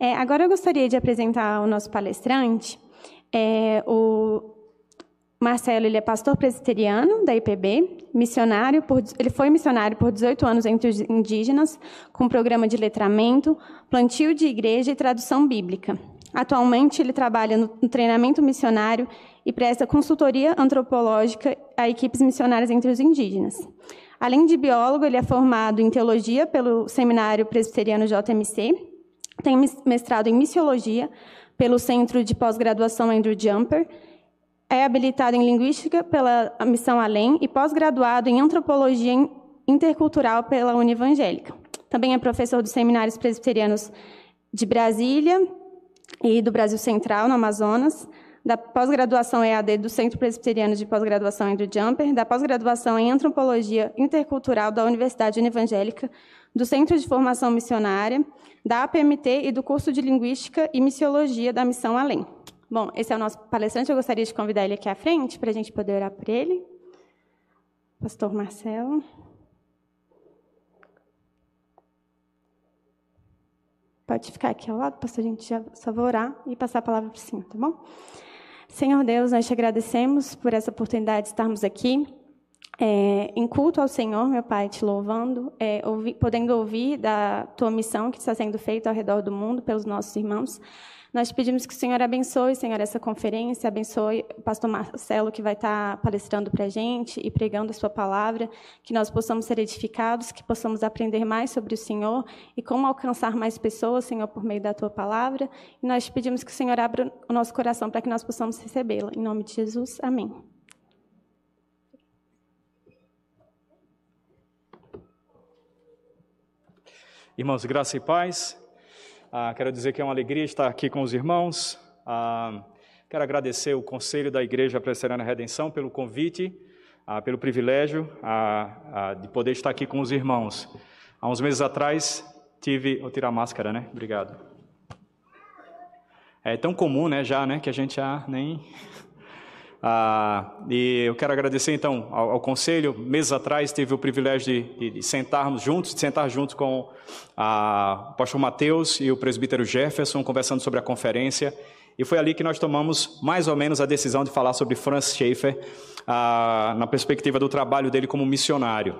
É, agora eu gostaria de apresentar o nosso palestrante. É, o Marcelo ele é pastor presbiteriano da IPB, missionário por, ele foi missionário por 18 anos entre os indígenas, com programa de letramento, plantio de igreja e tradução bíblica. Atualmente, ele trabalha no treinamento missionário e presta consultoria antropológica a equipes missionárias entre os indígenas. Além de biólogo, ele é formado em teologia pelo Seminário Presbiteriano JMC, tem mestrado em missiologia pelo Centro de Pós-Graduação Andrew Jumper, é habilitado em linguística pela Missão Além e pós-graduado em antropologia intercultural pela Univangélica. Também é professor dos Seminários Presbiterianos de Brasília e do Brasil Central, no Amazonas, da pós-graduação EAD do Centro Presbiteriano de Pós-Graduação Andrew Jumper, da pós-graduação em Antropologia Intercultural da Universidade Evangélica, do Centro de Formação Missionária, da APMT e do curso de Linguística e Missiologia da Missão Além. Bom, esse é o nosso palestrante, eu gostaria de convidar ele aqui à frente para a gente poder orar por ele. Pastor Marcelo. Pode ficar aqui ao lado, pastor, a gente já só vai orar e passar a palavra para o senhor, tá bom? Senhor Deus, nós te agradecemos por essa oportunidade de estarmos aqui, é, em culto ao Senhor, meu Pai, te louvando, é, ouvi, podendo ouvir da tua missão que está sendo feita ao redor do mundo pelos nossos irmãos. Nós pedimos que o Senhor abençoe, Senhor, essa conferência, abençoe o pastor Marcelo, que vai estar palestrando para a gente e pregando a sua palavra, que nós possamos ser edificados, que possamos aprender mais sobre o Senhor e como alcançar mais pessoas, Senhor, por meio da tua palavra. E nós pedimos que o Senhor abra o nosso coração para que nós possamos recebê-la. Em nome de Jesus, amém. Irmãos, graça e paz. Ah, quero dizer que é uma alegria estar aqui com os irmãos. Ah, quero agradecer o Conselho da Igreja Presbiteriana Redenção pelo convite, ah, pelo privilégio ah, ah, de poder estar aqui com os irmãos. Há uns meses atrás tive. Vou tirar a máscara, né? Obrigado. É tão comum, né, já, né, que a gente já nem. Ah, e eu quero agradecer então ao, ao, conselho. Meses atrás tive o privilégio de, de sentarmos juntos, de sentar junto com o pastor Mateus e o presbítero Jefferson, conversando sobre a conferência. E foi ali que nós tomamos mais ou menos a decisão de falar sobre Franz Schaeffer, ah, na perspectiva do trabalho dele como missionário.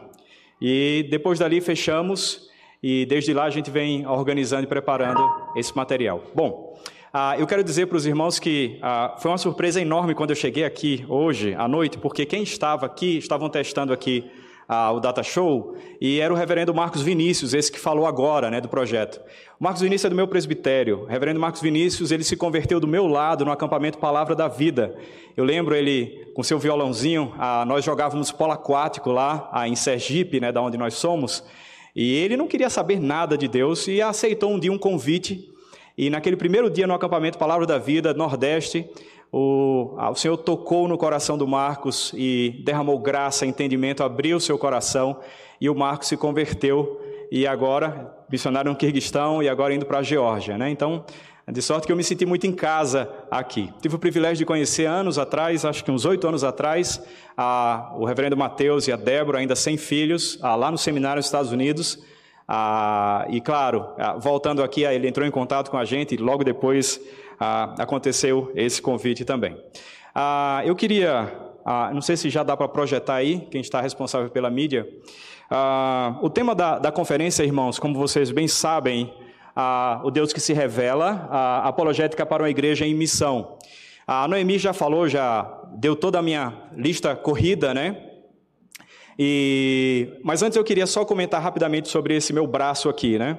E depois dali fechamos, e desde lá a gente vem organizando e preparando esse material. Bom. Ah, eu quero dizer para os irmãos que ah, foi uma surpresa enorme quando eu cheguei aqui hoje à noite, porque quem estava aqui, estavam testando aqui ah, o Data Show, e era o reverendo Marcos Vinícius, esse que falou agora né, do projeto. O Marcos Vinícius é do meu presbitério. O reverendo Marcos Vinícius, ele se converteu do meu lado no acampamento Palavra da Vida. Eu lembro ele com seu violãozinho, ah, nós jogávamos polo aquático lá ah, em Sergipe, né, da onde nós somos, e ele não queria saber nada de Deus e aceitou um dia um convite e naquele primeiro dia no acampamento Palavra da Vida, Nordeste, o, o Senhor tocou no coração do Marcos e derramou graça, entendimento, abriu seu coração e o Marcos se converteu e agora missionário no Quirguistão e agora indo para a Geórgia, né? Então, de sorte que eu me senti muito em casa aqui. Tive o privilégio de conhecer anos atrás, acho que uns oito anos atrás, a, o reverendo Mateus e a Débora, ainda sem filhos, a, lá no seminário nos Estados Unidos. Ah, e claro, ah, voltando aqui, ele entrou em contato com a gente e logo depois ah, aconteceu esse convite também. Ah, eu queria, ah, não sei se já dá para projetar aí, quem está responsável pela mídia. Ah, o tema da, da, conferência, irmãos, como vocês bem sabem, o Deus que se revela, apologética para uma igreja em missão. A Noemi já falou, já deu toda a minha lista corrida, né? E, mas antes eu queria só comentar rapidamente sobre esse meu braço aqui, né?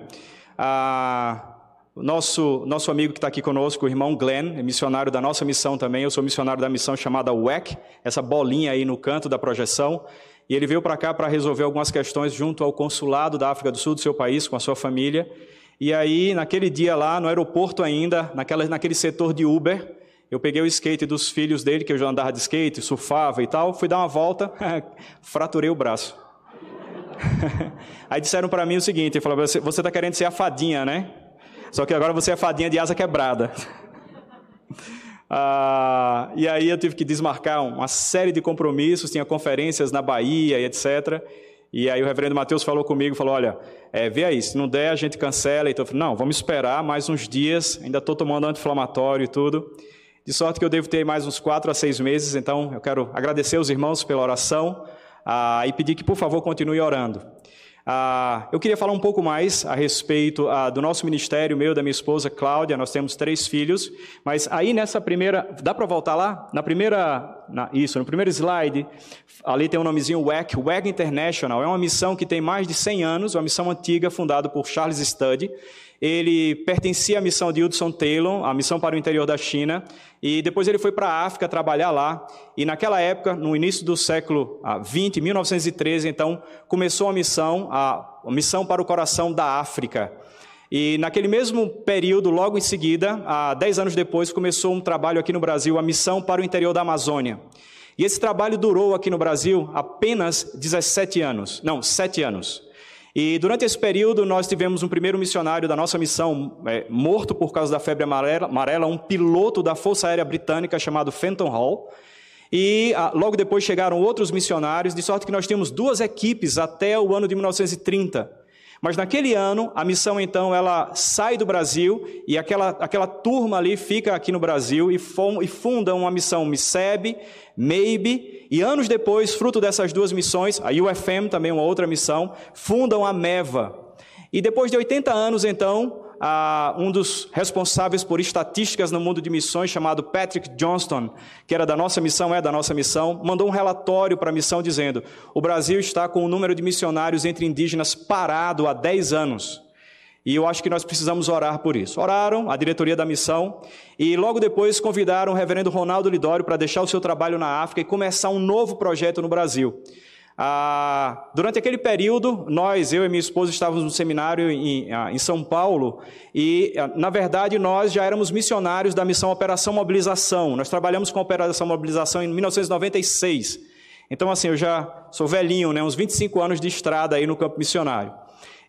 Ah, nosso, nosso amigo que está aqui conosco, o irmão Glenn, é missionário da nossa missão também. Eu sou missionário da missão chamada WEC, essa bolinha aí no canto da projeção. E ele veio para cá para resolver algumas questões junto ao consulado da África do Sul do seu país, com a sua família. E aí, naquele dia lá, no aeroporto ainda, naquela, naquele setor de Uber, eu peguei o skate dos filhos dele, que eu já andava de skate, surfava e tal, fui dar uma volta, fraturei o braço. Aí disseram para mim o seguinte, falaram, você está querendo ser a fadinha, né? Só que agora você é a fadinha de asa quebrada. ah, e aí eu tive que desmarcar uma série de compromissos, tinha conferências na Bahia e etc., E aí o reverendo Mateus falou comigo, falou, olha, é, vê aí, se não der a gente cancela. Então eu falei, não, vamos esperar mais uns dias, ainda estou tomando anti-inflamatório e tudo. De sorte que eu devo ter mais uns quatro a seis meses, então eu quero agradecer os irmãos pela oração ah, e pedir que, por favor, continue orando. Ah, eu queria falar um pouco mais a respeito ah, do nosso ministério, meu, da minha esposa Cláudia. Nós temos três filhos, mas aí nessa primeira, dá para voltar lá? Na primeira, na, isso, no primeiro slide, ali tem o um nomezinho WEC, WEC International. É uma missão que tem mais de 100 anos, uma missão antiga fundada por Charles Studd. Ele pertencia à missão de Hudson Taylor, a missão para o interior da China, e depois ele foi para a África trabalhar lá. E naquela época, no início do século XX, ah, 1913, então, começou a missão, a, missão para o coração da África. E naquele mesmo período, logo em seguida, há dez anos depois, começou um trabalho aqui no Brasil, a missão para o interior da Amazônia. E esse trabalho durou aqui no Brasil apenas 17 anos, não, 7 anos. E durante esse período, nós tivemos um primeiro missionário da nossa missão é, morto por causa da febre amarela, amarela, um piloto da Força Aérea Britânica chamado Fenton Hall. E ah, logo depois chegaram outros missionários, de sorte que nós temos duas equipes até o ano de 1930. Mas naquele ano, a missão então ela sai do Brasil e aquela, aquela turma ali fica aqui no Brasil e, e funda uma missão MISEB, Maybe, e anos depois, fruto dessas duas missões, a UFM também uma outra missão, fundam a MEVA. E depois de 80 anos, então, um dos responsáveis por estatísticas no mundo de missões, chamado Patrick Johnston, que era da nossa missão, é da nossa missão, mandou um relatório para a missão dizendo: o Brasil está com o número de missionários entre indígenas parado há 10 anos. E eu acho que nós precisamos orar por isso. Oraram, a diretoria da missão, e logo depois convidaram o reverendo Ronaldo Lidório para deixar o seu trabalho na África e começar um novo projeto no Brasil. Ah, durante aquele período, nós, eu e minha esposa, estávamos no seminário em, ah, em São Paulo e, ah, na verdade, nós já éramos missionários da missão Operação Mobilização. Nós trabalhamos com a Operação Mobilização em 1996. Então, assim, eu já sou velhinho, né, uns 25 anos de estrada aí no campo missionário.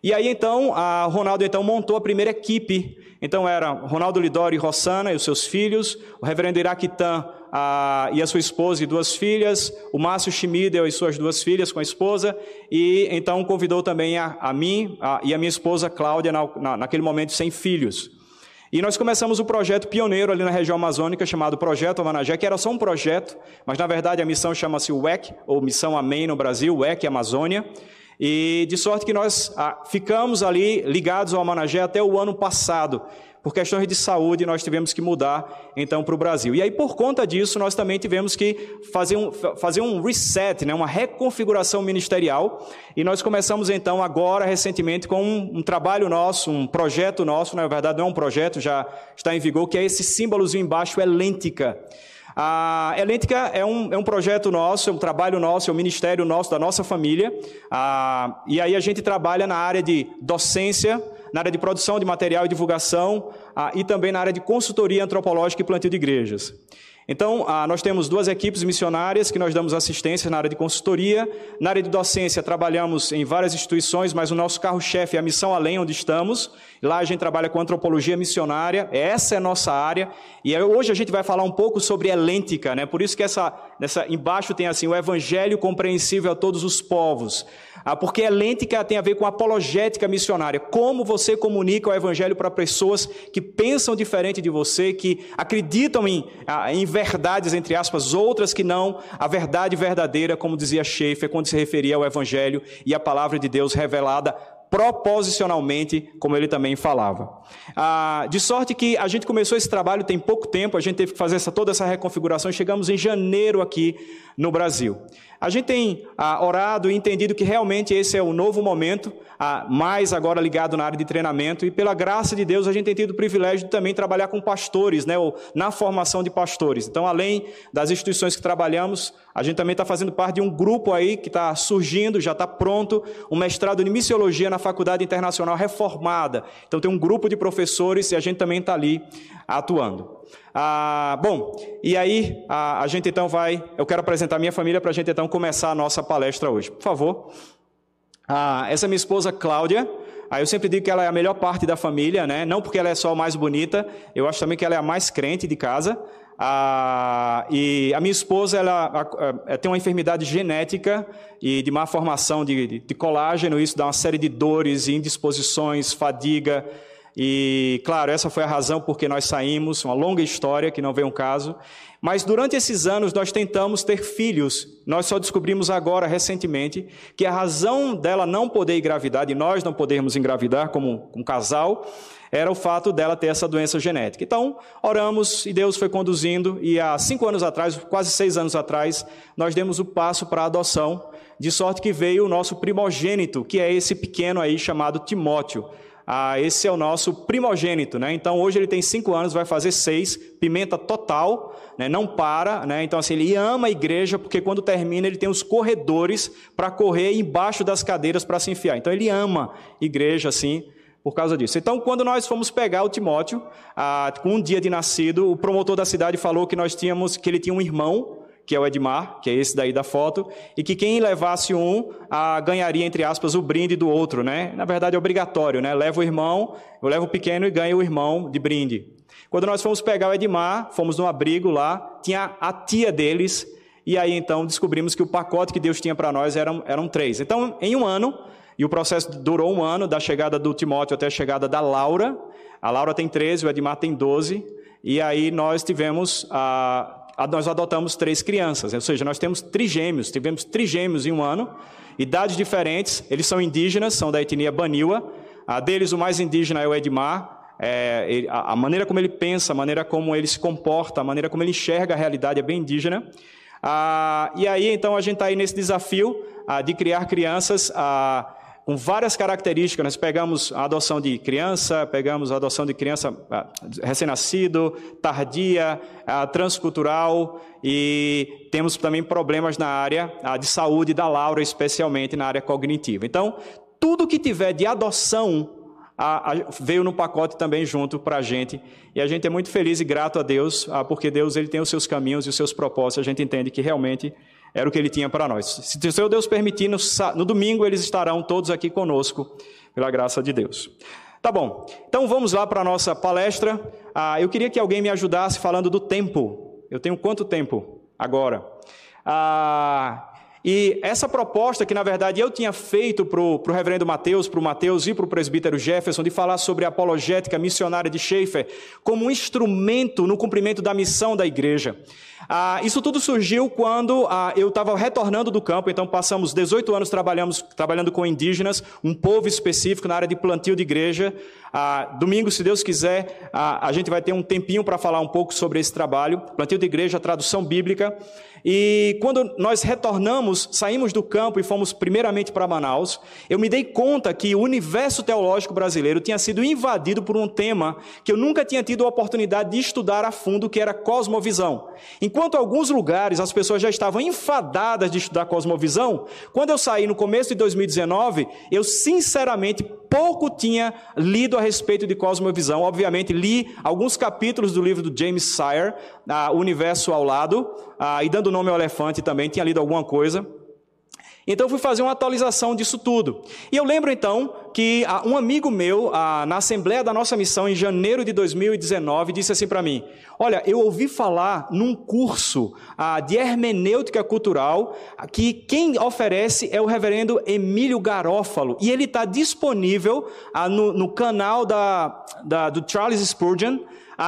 E aí então, a Ronaldo então montou a primeira equipe. Então era Ronaldo Lidori e Rossana e os seus filhos, o reverendo Iraquitan a, e a sua esposa e duas filhas, o Márcio Schmidel e suas duas filhas com a esposa, e então convidou também a, a mim a, e a minha esposa Cláudia, na, na, naquele momento sem filhos. E nós começamos o projeto pioneiro ali na região amazônica, chamado Projeto Amanagé, que era só um projeto, mas na verdade a missão chama-se WEC, ou Missão Amém no Brasil, WEC Amazônia. E de sorte que nós ah, ficamos ali ligados ao Amanagé até o ano passado. Por questões de saúde, nós tivemos que mudar então para o Brasil. E aí, por conta disso, nós também tivemos que fazer um, fazer um reset, né, uma reconfiguração ministerial. E nós começamos então agora, recentemente, com um, um trabalho nosso, um projeto nosso, na verdade não é um projeto, já está em vigor, que é esse símbolozinho embaixo, elêntica. A Elêntica é um, é um projeto nosso, é um trabalho nosso, é um ministério nosso, da nossa família. Ah, e aí a gente trabalha na área de docência, na área de produção de material e divulgação ah, e também na área de consultoria antropológica e plantio de igrejas. Então, ah, nós temos duas equipes missionárias que nós damos assistência na área de consultoria. Na área de docência, trabalhamos em várias instituições, mas o nosso carro-chefe é a Missão Além, onde estamos. Lá a gente trabalha com antropologia missionária, essa é a nossa área. E hoje a gente vai falar um pouco sobre elêntica, né? Por isso que essa, nessa, embaixo tem assim, o evangelho compreensível a todos os povos. Ah, porque elêntica tem a ver com apologética missionária. Como você comunica o evangelho para pessoas que pensam diferente de você, que acreditam em, ah, em verdades, entre aspas, outras que não, a verdade verdadeira, como dizia Schaeffer, quando se referia ao evangelho e a palavra de Deus revelada proposicionalmente, como ele também falava. Ah, de sorte que a gente começou esse trabalho tem pouco tempo, a gente teve que fazer essa, toda essa reconfiguração chegamos em janeiro aqui no Brasil. A gente tem ah, orado e entendido que realmente esse é o novo momento, ah, mais agora ligado na área de treinamento, e pela graça de Deus a gente tem tido o privilégio de também trabalhar com pastores, né, ou na formação de pastores. Então, além das instituições que trabalhamos, a gente também está fazendo parte de um grupo aí que está surgindo, já está pronto, um mestrado em missiologia na Faculdade Internacional Reformada. Então, tem um grupo de professores e a gente também está ali atuando. Ah, bom, e aí a, a, gente então vai. Eu quero apresentar minha família para a gente então começar a nossa palestra hoje. Por favor. Ah, essa é minha esposa Cláudia. Ah, eu sempre digo que ela é a melhor parte da família, né? Não porque ela é só a mais bonita, eu acho também que ela é a mais crente de casa. Ah, e a minha esposa ela, ela, tem uma enfermidade genética e de má formação de, de, colágeno, isso dá uma série de dores, indisposições, fadiga. E, claro, essa foi a razão porque nós saímos, uma longa história que não veio um caso. Mas durante esses anos nós tentamos ter filhos. Nós só descobrimos agora, recentemente, que a razão dela não poder engravidar, de nós não podermos engravidar como um casal, era o fato dela ter essa doença genética. Então, oramos e Deus foi conduzindo, e há cinco anos atrás, quase seis anos atrás, nós demos o passo para a adoção, de sorte que veio o nosso primogênito, que é esse pequeno aí chamado Timóteo. Ah, esse é o nosso primogênito, né? Então hoje ele tem cinco anos, vai fazer seis, pimenta total, né? não para, né? Então assim ele ama a igreja porque quando termina ele tem os corredores para correr embaixo das cadeiras para se enfiar. Então ele ama igreja assim por causa disso. Então, quando nós fomos pegar o Timóteo, ah, com um dia de nascido, o promotor da cidade falou que nós tínhamos, que ele tinha um irmão, que é o Edmar, que é esse daí da foto, e que quem levasse um ah, ganharia, entre aspas, o brinde do outro, né? Na verdade é obrigatório, né? Leva o irmão, eu levo o pequeno e ganho o irmão de brinde. Quando nós fomos pegar o Edmar, fomos no abrigo lá, tinha a tia deles, e aí então descobrimos que o pacote que Deus tinha para nós eram, eram três. Então, em um ano, e o processo durou um ano, da chegada do Timóteo até a chegada da Laura. A Laura tem 13, o Edmar tem 12. E aí nós tivemos, a, a, nós adotamos três crianças. Ou seja, nós temos trigêmeos, tivemos trigêmeos em um ano. Idades diferentes, eles são indígenas, são da etnia Baniwa. A deles, o mais indígena é o Edmar. É, a maneira como ele pensa, a maneira como ele se comporta, a maneira como ele enxerga a realidade é bem indígena. Ah, e aí, então, a gente está aí nesse desafio ah, de criar crianças ah, com várias características. Nós pegamos a adoção de criança, pegamos a adoção de criança ah, recém-nascido, tardia, ah, transcultural e temos também problemas na área ah, de saúde da Laura, especialmente na área cognitiva. Então, tudo que tiver de adoção veio no pacote também junto para a gente. E a gente é muito feliz e grato a Deus, porque Deus ele tem os seus caminhos e os seus propósitos. A gente entende que realmente era o que ele tinha para nós. Se o Senhor Deus permitir, no, no domingo eles estarão todos aqui conosco, pela graça de Deus. Tá bom, então vamos lá para a nossa palestra. Ah, eu queria que alguém me ajudasse falando do tempo. Eu tenho quanto tempo agora? Ah, e essa proposta que, na verdade, eu tinha feito para o reverendo Mateus, para o Mateus e para o presbítero Jefferson, de falar sobre a apologética missionária de Schaeffer como um instrumento no cumprimento da missão da igreja. Ah, isso tudo surgiu quando ah, eu estava retornando do campo, então passamos 18 anos trabalhando com indígenas, um povo específico na área de plantio de igreja. Ah, domingo, se Deus quiser, ah, a gente vai ter um tempinho para falar um pouco sobre esse trabalho, plantio de igreja, tradução bíblica. E quando nós retornamos, saímos do campo e fomos primeiramente para Manaus, eu me dei conta que o universo teológico brasileiro tinha sido invadido por um tema que eu nunca tinha tido a oportunidade de estudar a fundo, que era cosmovisão. Enquanto alguns lugares as pessoas já estavam enfadadas de estudar cosmovisão, quando eu saí no começo de 2019, eu sinceramente pouco tinha lido a respeito de cosmovisão. Obviamente, li alguns capítulos do livro do James Sire, ah, O Universo ao Lado, ah, e dando nome ao elefante também, tinha lido alguma coisa. Então eu fui fazer uma atualização disso tudo. E eu lembro então que ah, um amigo meu, ah, na Assembleia da nossa missão, em janeiro de 2019, disse assim para mim: Olha, eu ouvi falar num curso ah, de hermenêutica cultural que quem oferece é o reverendo Emílio Garófalo. E ele está disponível no, canal da, da, do Charles Spurgeon.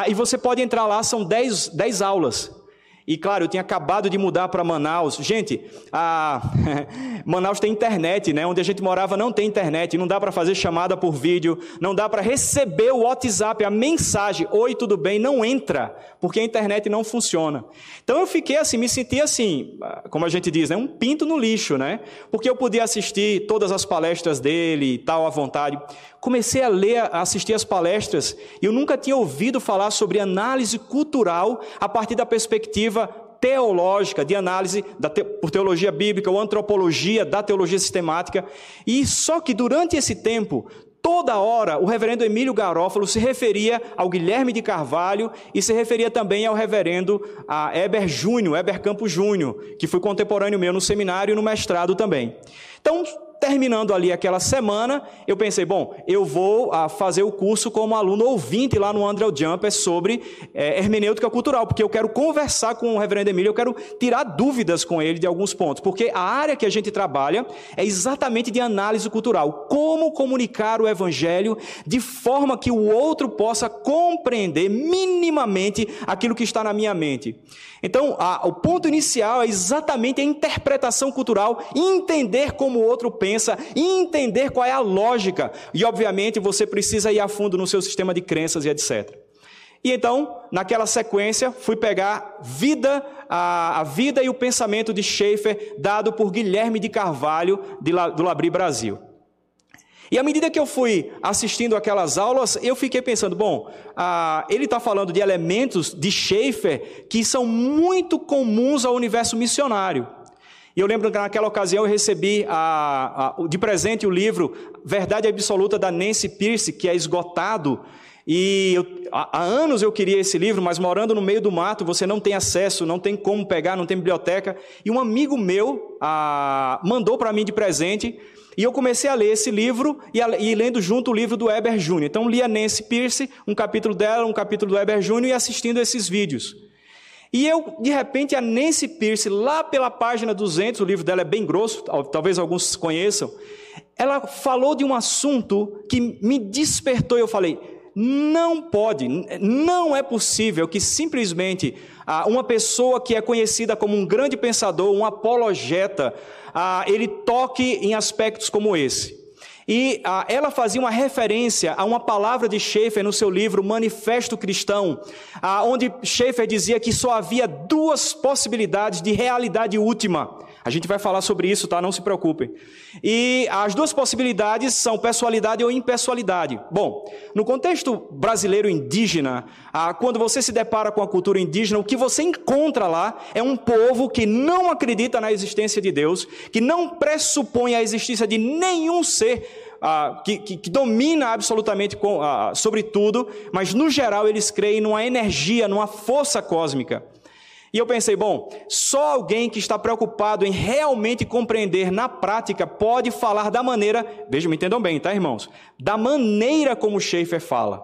e você pode entrar lá, são 10 aulas. E claro, eu tinha acabado de mudar para Manaus. Gente, a... Manaus tem internet, né? Onde a gente morava não tem internet, não dá para fazer chamada por vídeo, não dá para receber o WhatsApp, a mensagem, oi, tudo bem, não entra, porque a internet não funciona. Então eu fiquei assim, me senti assim, como a gente diz, né? um pinto no lixo, né? Porque eu podia assistir todas as palestras dele e tal à vontade. Comecei a ler, a assistir as palestras, e eu nunca tinha ouvido falar sobre análise cultural a partir da perspectiva perspectiva teológica, de análise te, por teologia bíblica ou antropologia da teologia sistemática. E só que durante esse tempo, toda hora, o reverendo Emílio Garófalo se referia ao Guilherme de Carvalho e se referia também ao reverendo a Eber Júnior, Eber Campos Júnior, que foi contemporâneo meu no seminário e no mestrado também. Então, terminando ali aquela semana, eu pensei, bom, eu vou ah, fazer o curso como aluno ouvinte lá no André Jumper sobre é, hermenêutica cultural, porque eu quero conversar com o reverendo Emílio, eu quero tirar dúvidas com ele de alguns pontos, porque a área que a gente trabalha é exatamente de análise cultural. Como comunicar o evangelho de forma que o outro possa compreender minimamente aquilo que está na minha mente. Então, a, o ponto inicial é exatamente a interpretação cultural, entender como o outro pensa, entender qual é a lógica. E, obviamente, você precisa ir a fundo no seu sistema de crenças e etc. E então, naquela sequência, fui pegar vida, a, a vida e o pensamento de Schaeffer, dado por Guilherme de Carvalho, de, do Labri Brasil. E à medida que eu fui assistindo aquelas aulas, eu fiquei pensando, bom, ah, ele está falando de elementos de Schaeffer que são muito comuns ao universo missionário. E eu lembro que naquela ocasião eu recebi a, a, de presente o livro Verdade Absoluta da Nancy Pierce, que é esgotado. E eu, há, há anos eu queria esse livro, mas morando no meio do mato, você não tem acesso, não tem como pegar, não tem biblioteca. E um amigo meu ah, mandou para mim de presente e eu comecei a ler esse livro e, a, e lendo junto o livro do Eber Júnior. Então lia Nancy Pierce, um capítulo dela, um capítulo do Eber Júnior e assistindo esses vídeos. E eu, de repente, a Nancy Pierce, lá pela página 200, o livro dela é bem grosso, talvez alguns conheçam, ela falou de um assunto que me despertou e eu falei: não pode, não é possível que simplesmente ah, uma pessoa que é conhecida como um grande pensador, um apologeta, ah, ele toque em aspectos como esse. E ah, ela fazia uma referência a uma palavra de Schaeffer no seu livro Manifesto Cristão, ah, onde Schaeffer dizia que só havia duas possibilidades de realidade última. A gente vai falar sobre isso, tá? Não se preocupem. E as duas possibilidades são pessoalidade ou impessoalidade. Bom, no contexto brasileiro indígena, ah, quando você se depara com a cultura indígena, o que você encontra lá é um povo que não acredita na existência de Deus, que não pressupõe a existência de nenhum ser ah, que, que, que, domina absolutamente ah, sobre tudo, mas no geral eles creem numa energia, numa força cósmica. E eu pensei, bom, só alguém que está preocupado em realmente compreender na prática pode falar da maneira, vejam, me entendam bem, tá, irmãos? Da maneira como Schaeffer fala.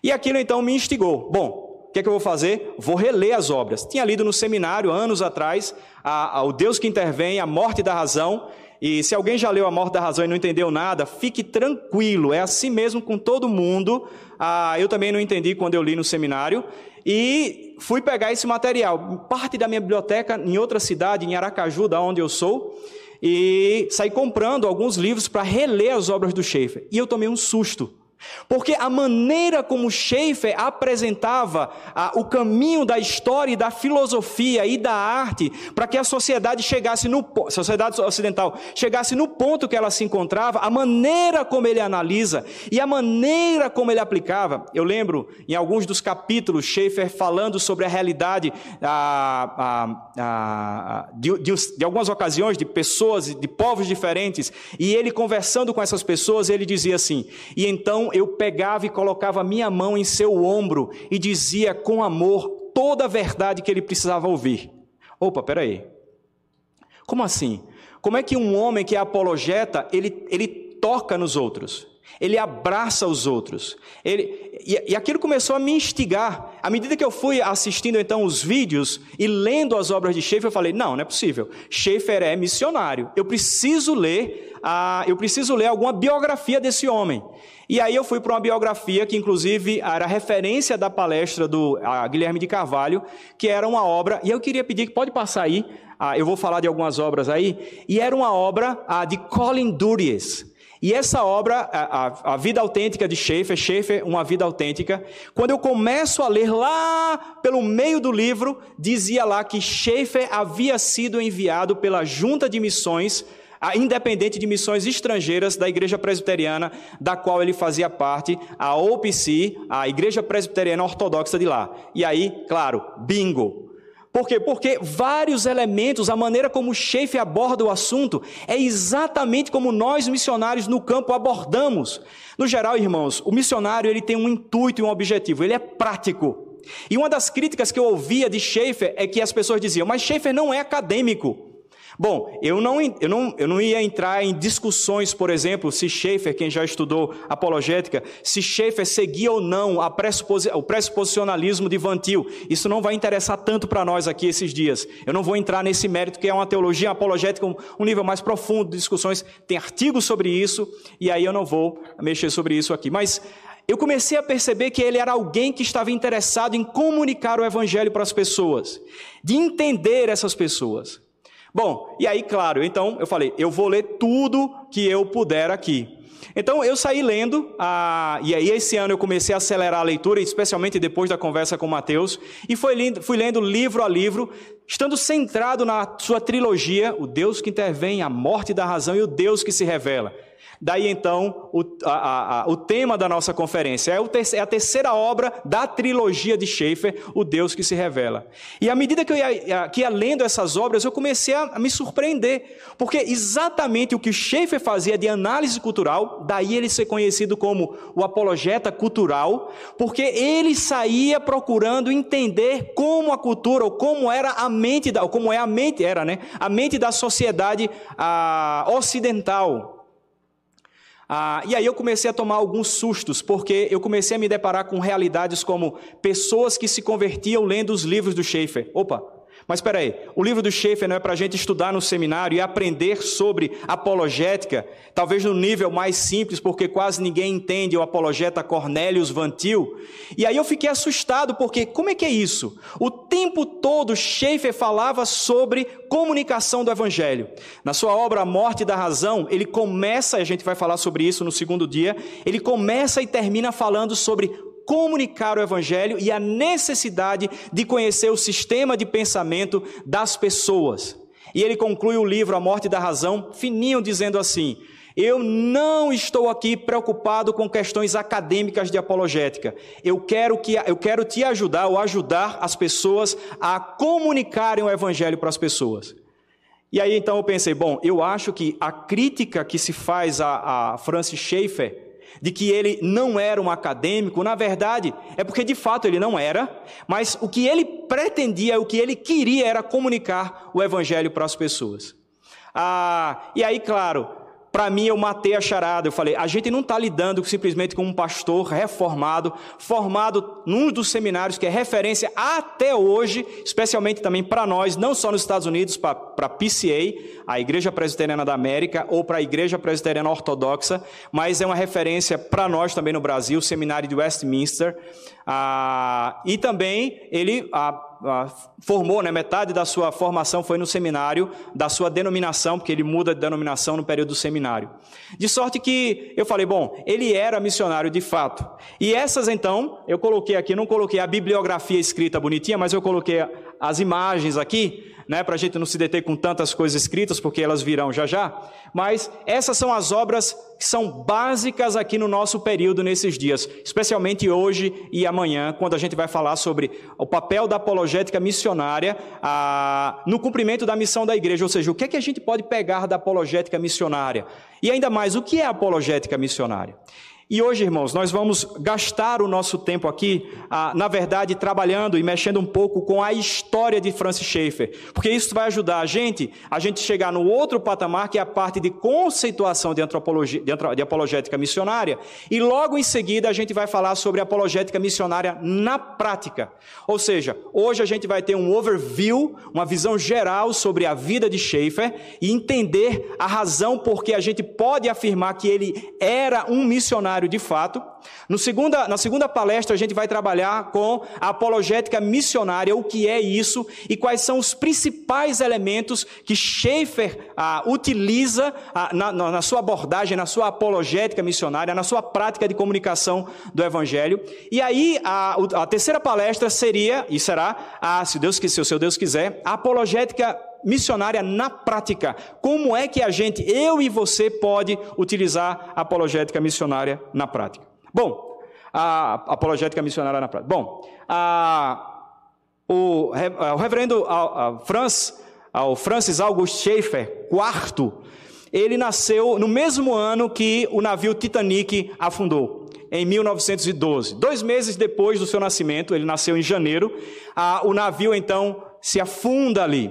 E aquilo então me instigou. Bom, o que é que eu vou fazer? Vou reler as obras. Tinha lido no seminário, anos atrás, a, a, O Deus que Intervém, A Morte da Razão. E se alguém já leu A Morte da Razão e não entendeu nada, fique tranquilo, é assim mesmo com todo mundo. Ah, eu também não entendi quando eu li no seminário e fui pegar esse material, parte da minha biblioteca em outra cidade, em Aracaju, da onde eu sou, e saí comprando alguns livros para reler as obras do Schaeffer. E eu tomei um susto. Porque a maneira como Schaeffer apresentava o caminho da história e da filosofia e da arte para que a sociedade chegasse no sociedade ocidental chegasse no ponto que ela se encontrava, a maneira como ele analisa e a maneira como ele aplicava. Eu lembro em alguns dos capítulos Schaeffer falando sobre a realidade de, de, de algumas ocasiões de pessoas de povos diferentes e ele conversando com essas pessoas ele dizia assim: e então eu pegava e colocava minha mão em seu ombro e dizia com amor toda a verdade que ele precisava ouvir. Opa, peraí. Como assim? Como é que um homem que é apologeta, ele, ele toca nos outros? Ele abraça os outros. Ele, e, e aquilo começou a me instigar. À medida que eu fui assistindo então os vídeos e lendo as obras de Schaeffer, eu falei: não, não é possível. Schaeffer é missionário. Eu preciso ler, a, eu preciso ler alguma biografia desse homem. E aí eu fui para uma biografia que, inclusive, era referência da palestra do Guilherme de Carvalho, que era uma obra, e eu queria pedir que pode passar aí, ah, eu vou falar de algumas obras aí, e era uma obra ah, de Colin Duries. E essa obra, a, a, a, Vida Autêntica de Schaeffer, Schaeffer, Uma Vida Autêntica, quando eu começo a ler lá pelo meio do livro, dizia lá que Schaeffer havia sido enviado pela Junta de Missões a independente de missões estrangeiras da Igreja Presbiteriana, da qual ele fazia parte, a OPC, a Igreja Presbiteriana Ortodoxa de lá. E aí, claro, bingo. Por quê? Porque vários elementos, a maneira como o chefe aborda o assunto, é exatamente como nós missionários no campo abordamos. No geral, irmãos, o missionário ele tem um intuito e um objetivo, ele é prático. E uma das críticas que eu ouvia de Schaefer é que as pessoas diziam, mas Schaefer não é acadêmico. Bom, eu não, eu, não, eu não ia entrar em discussões, por exemplo, se Schaeffer, quem já estudou apologética, se Schaeffer seguia ou não a pressuposi o pressuposicionalismo de Van Til. Isso não vai interessar tanto para nós aqui esses dias. Eu não vou entrar nesse mérito, que é uma teologia apologética, um, um nível mais profundo de discussões. Tem artigos sobre isso, e aí eu não vou mexer sobre isso aqui. Mas eu comecei a perceber que ele era alguém que estava interessado em comunicar o evangelho para as pessoas, de entender essas pessoas. Bom, e aí, claro, então eu falei, eu vou ler tudo que eu puder aqui. Então eu saí lendo, ah, e aí esse ano eu comecei a acelerar a leitura, especialmente depois da conversa com Mateus, e lendo, fui lendo livro a livro, estando centrado na sua trilogia, o Deus que intervém, a morte da razão e o Deus que se revela. Daí então o, a, a, o tema da nossa conferência é, te, é, a terceira obra da trilogia de Schaeffer, O Deus que se Revela. E à medida que eu ia, que ia lendo essas obras, eu comecei a, a me surpreender, porque exatamente o que Schaeffer fazia de análise cultural, daí ele ser conhecido como o apologeta cultural, porque ele saía procurando entender como a cultura, ou como era a mente, da, ou como é a mente, era, né? A mente da sociedade a, ocidental. Ah, e aí eu comecei a tomar alguns sustos, porque eu comecei a me deparar com realidades como pessoas que se convertiam lendo os livros do Schaefer. Opa, mas espera aí, o livro do Schaefer não é para a gente estudar no seminário e aprender sobre apologética, talvez no nível mais simples, porque quase ninguém entende o apologeta Cornelius Vantil. E aí eu fiquei assustado, porque como é que é isso? O tempo todo Schaefer falava sobre comunicação do evangelho. Na sua obra A Morte da Razão, ele começa, e a gente vai falar sobre isso no segundo dia, ele começa e termina falando sobre comunicar o Evangelho e a necessidade de conhecer o sistema de pensamento das pessoas. E ele conclui o livro A Morte da Razão, fininho, dizendo assim: Eu não estou aqui preocupado com questões acadêmicas de apologética. Eu quero, que, eu quero te ajudar ou ajudar as pessoas a comunicarem o Evangelho para as pessoas. E aí então eu pensei, bom, eu acho que a crítica que se faz a, a Francis Schaeffer de que ele não era um acadêmico, na verdade, é porque de fato ele não era, mas o que ele pretendia, o que ele queria era comunicar o evangelho para as pessoas. Ah, e aí, claro, para mim eu matei a charada. Eu falei, a gente não está lidando simplesmente com um pastor reformado, formado num dos seminários que é referência até hoje, especialmente também para nós, não só nos Estados Unidos, para PCA, a Igreja Presbiteriana da América, ou para a Igreja Presbiteriana Ortodoxa, mas é uma referência para nós também no Brasil, o Seminário de Westminster. Ah, e também ele ah, ah, formou, né, metade da sua formação foi no seminário, da sua denominação, porque ele muda de denominação no período do seminário. De sorte que eu falei, bom, ele era missionário de fato. E essas então, eu coloquei aqui, não coloquei a bibliografia escrita bonitinha, mas eu coloquei as imagens aqui, né, para a gente não se deter com tantas coisas escritas, porque elas virão já já. Mas essas são as obras que são básicas aqui no nosso período nesses dias, especialmente hoje e amanhã, quando a gente vai falar sobre o papel da apologética missionária a, no cumprimento da missão da igreja, ou seja, o que é que a gente pode pegar da apologética missionária? E ainda mais, o que é apologética missionária? E hoje, irmãos, nós vamos gastar o nosso tempo aqui, ah, na verdade, trabalhando e mexendo um pouco com a história de Francis Schaeffer, porque isso vai ajudar a gente a gente chegar no outro patamar, que é a parte de conceituação de, antropologia, de apologética missionária, e logo em seguida a gente vai falar sobre apologética missionária na prática. Ou seja, hoje a gente vai ter um overview, uma visão geral sobre a vida de Schaeffer e entender a razão por que a gente pode afirmar que ele era um missionário missionário de fato. No segunda, na segunda palestra, a gente vai trabalhar com a apologética missionária, o que é isso e quais são os principais elementos que Schaeffer ah, utiliza ah, na, na, sua abordagem, na sua apologética missionária, na sua prática de comunicação do Evangelho. E aí, a, a terceira palestra seria, e será, a, se, Deus, se o seu Deus quiser, a apologética missionária na prática. Como é que a gente, eu e você, pode utilizar a apologética missionária na prática? Bom, a apologética missionária na prática. Bom, a, o, o reverendo Franz, o Francis August Schaeffer, quarto, ele nasceu no mesmo ano que o navio Titanic afundou, em 1912. Dois meses depois do seu nascimento, ele nasceu em janeiro, a, o navio então se afunda ali.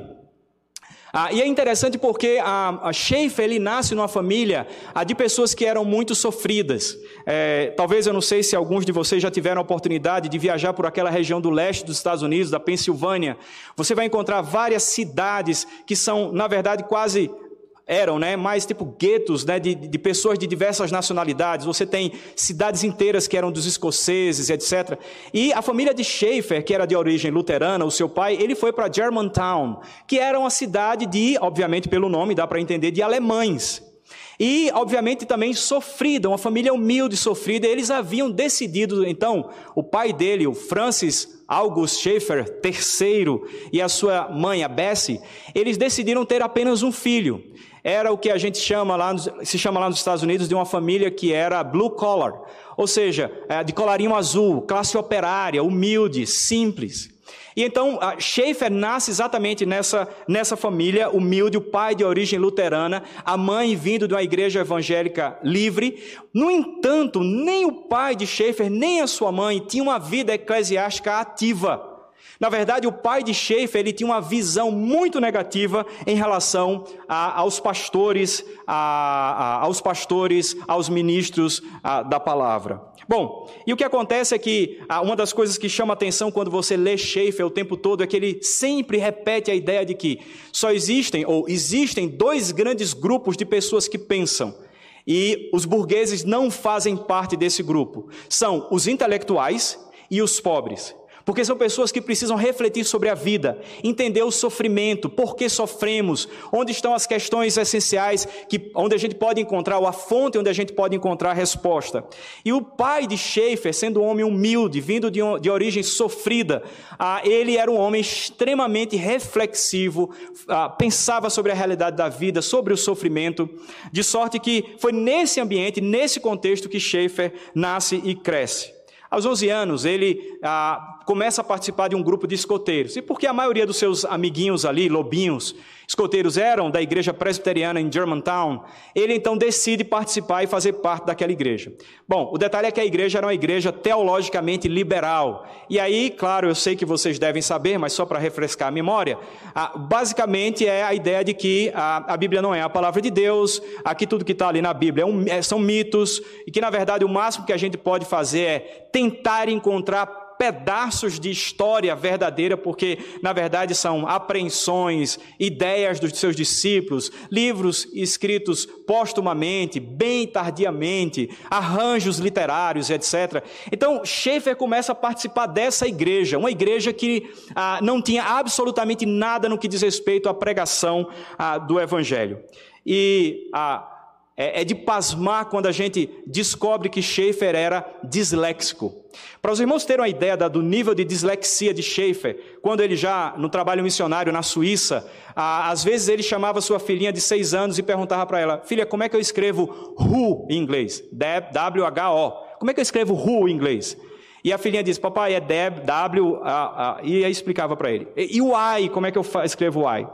Ah, e é interessante porque a, a Schaefer ele nasce numa família ah, de pessoas que eram muito sofridas. É, talvez eu não sei se alguns de vocês já tiveram a oportunidade de viajar por aquela região do leste dos Estados Unidos, da Pensilvânia. Você vai encontrar várias cidades que são, na verdade, quase eram, né, mais tipo guetos, né, de, de pessoas de diversas nacionalidades. Você tem cidades inteiras que eram dos escoceses, etc. E a família de Schaefer, que era de origem luterana, o seu pai, ele foi para Germantown, que era uma cidade de, obviamente pelo nome dá para entender, de alemães. E, obviamente, também sofrida, uma família humilde sofrida. Eles haviam decidido, então, o pai dele, o Francis August Schaefer III, e a sua mãe, a Bessie, eles decidiram ter apenas um filho era o que a gente chama lá, se chama lá nos Estados Unidos de uma família que era blue collar, ou seja, é, de colarinho azul, classe operária, humilde, simples. E então Schaefer nasce exatamente nessa, nessa família humilde, o pai de origem luterana, a mãe vindo de uma igreja evangélica livre. No entanto, nem o pai de Schaefer, nem a sua mãe tinham uma vida eclesiástica ativa. Na verdade, o pai de Schaefer ele tinha uma visão muito negativa em relação a, aos pastores, a, a, aos pastores, aos ministros da palavra. Bom, e o que acontece é que uma das coisas que chama atenção quando você lê Schaefer o tempo todo é que ele sempre repete a ideia de que só existem ou existem dois grandes grupos de pessoas que pensam. E os burgueses não fazem parte desse grupo. São os intelectuais e os pobres. Porque são pessoas que precisam refletir sobre a vida, entender o sofrimento, por que sofremos, onde estão as questões essenciais, que, onde a gente pode encontrar, ou a fonte onde a gente pode encontrar a resposta. E o pai de Schaefer, sendo um homem humilde, vindo de, de origem sofrida, ah, ele era um homem extremamente reflexivo, ah, pensava sobre a realidade da vida, sobre o sofrimento, de sorte que foi nesse ambiente, nesse contexto que Schaefer nasce e cresce. Aos 11 anos, ele ah, começa a participar de um grupo de escoteiros. E porque a maioria dos seus amiguinhos ali, lobinhos, escoteiros, eram da igreja presbiteriana em Germantown, ele então decide participar e fazer parte daquela igreja. Bom, o detalhe é que a igreja era uma igreja teologicamente liberal. E aí, claro, eu sei que vocês devem saber, mas só para refrescar a memória, basicamente é a ideia de que a, Bíblia não é a palavra de Deus, aqui tudo que está ali na Bíblia é é, são mitos, e que na verdade o máximo que a gente pode fazer é tentar encontrar pedaços de história verdadeira, porque na verdade são apreensões, ideias dos seus discípulos, livros escritos postumamente, bem tardiamente, arranjos literários, etc. Então Schaeffer começa a participar dessa igreja, uma igreja que ah, não tinha absolutamente nada no que diz respeito à pregação ah, do Evangelho. E ah, é, é de pasmar quando a gente descobre que Schaeffer era disléxico. Para os irmãos terem uma ideia do nível de dislexia de Schaeffer, quando ele já no trabalho missionário na Suíça, às vezes ele chamava sua filhinha de seis anos e perguntava para ela: Filha, como é que eu escrevo who em inglês? W-H-O. Como é que eu escrevo who em inglês? E a filhinha disse: Papai, é W, a, a, e aí explicava para ele. E, e o I, como é que eu escrevo o I?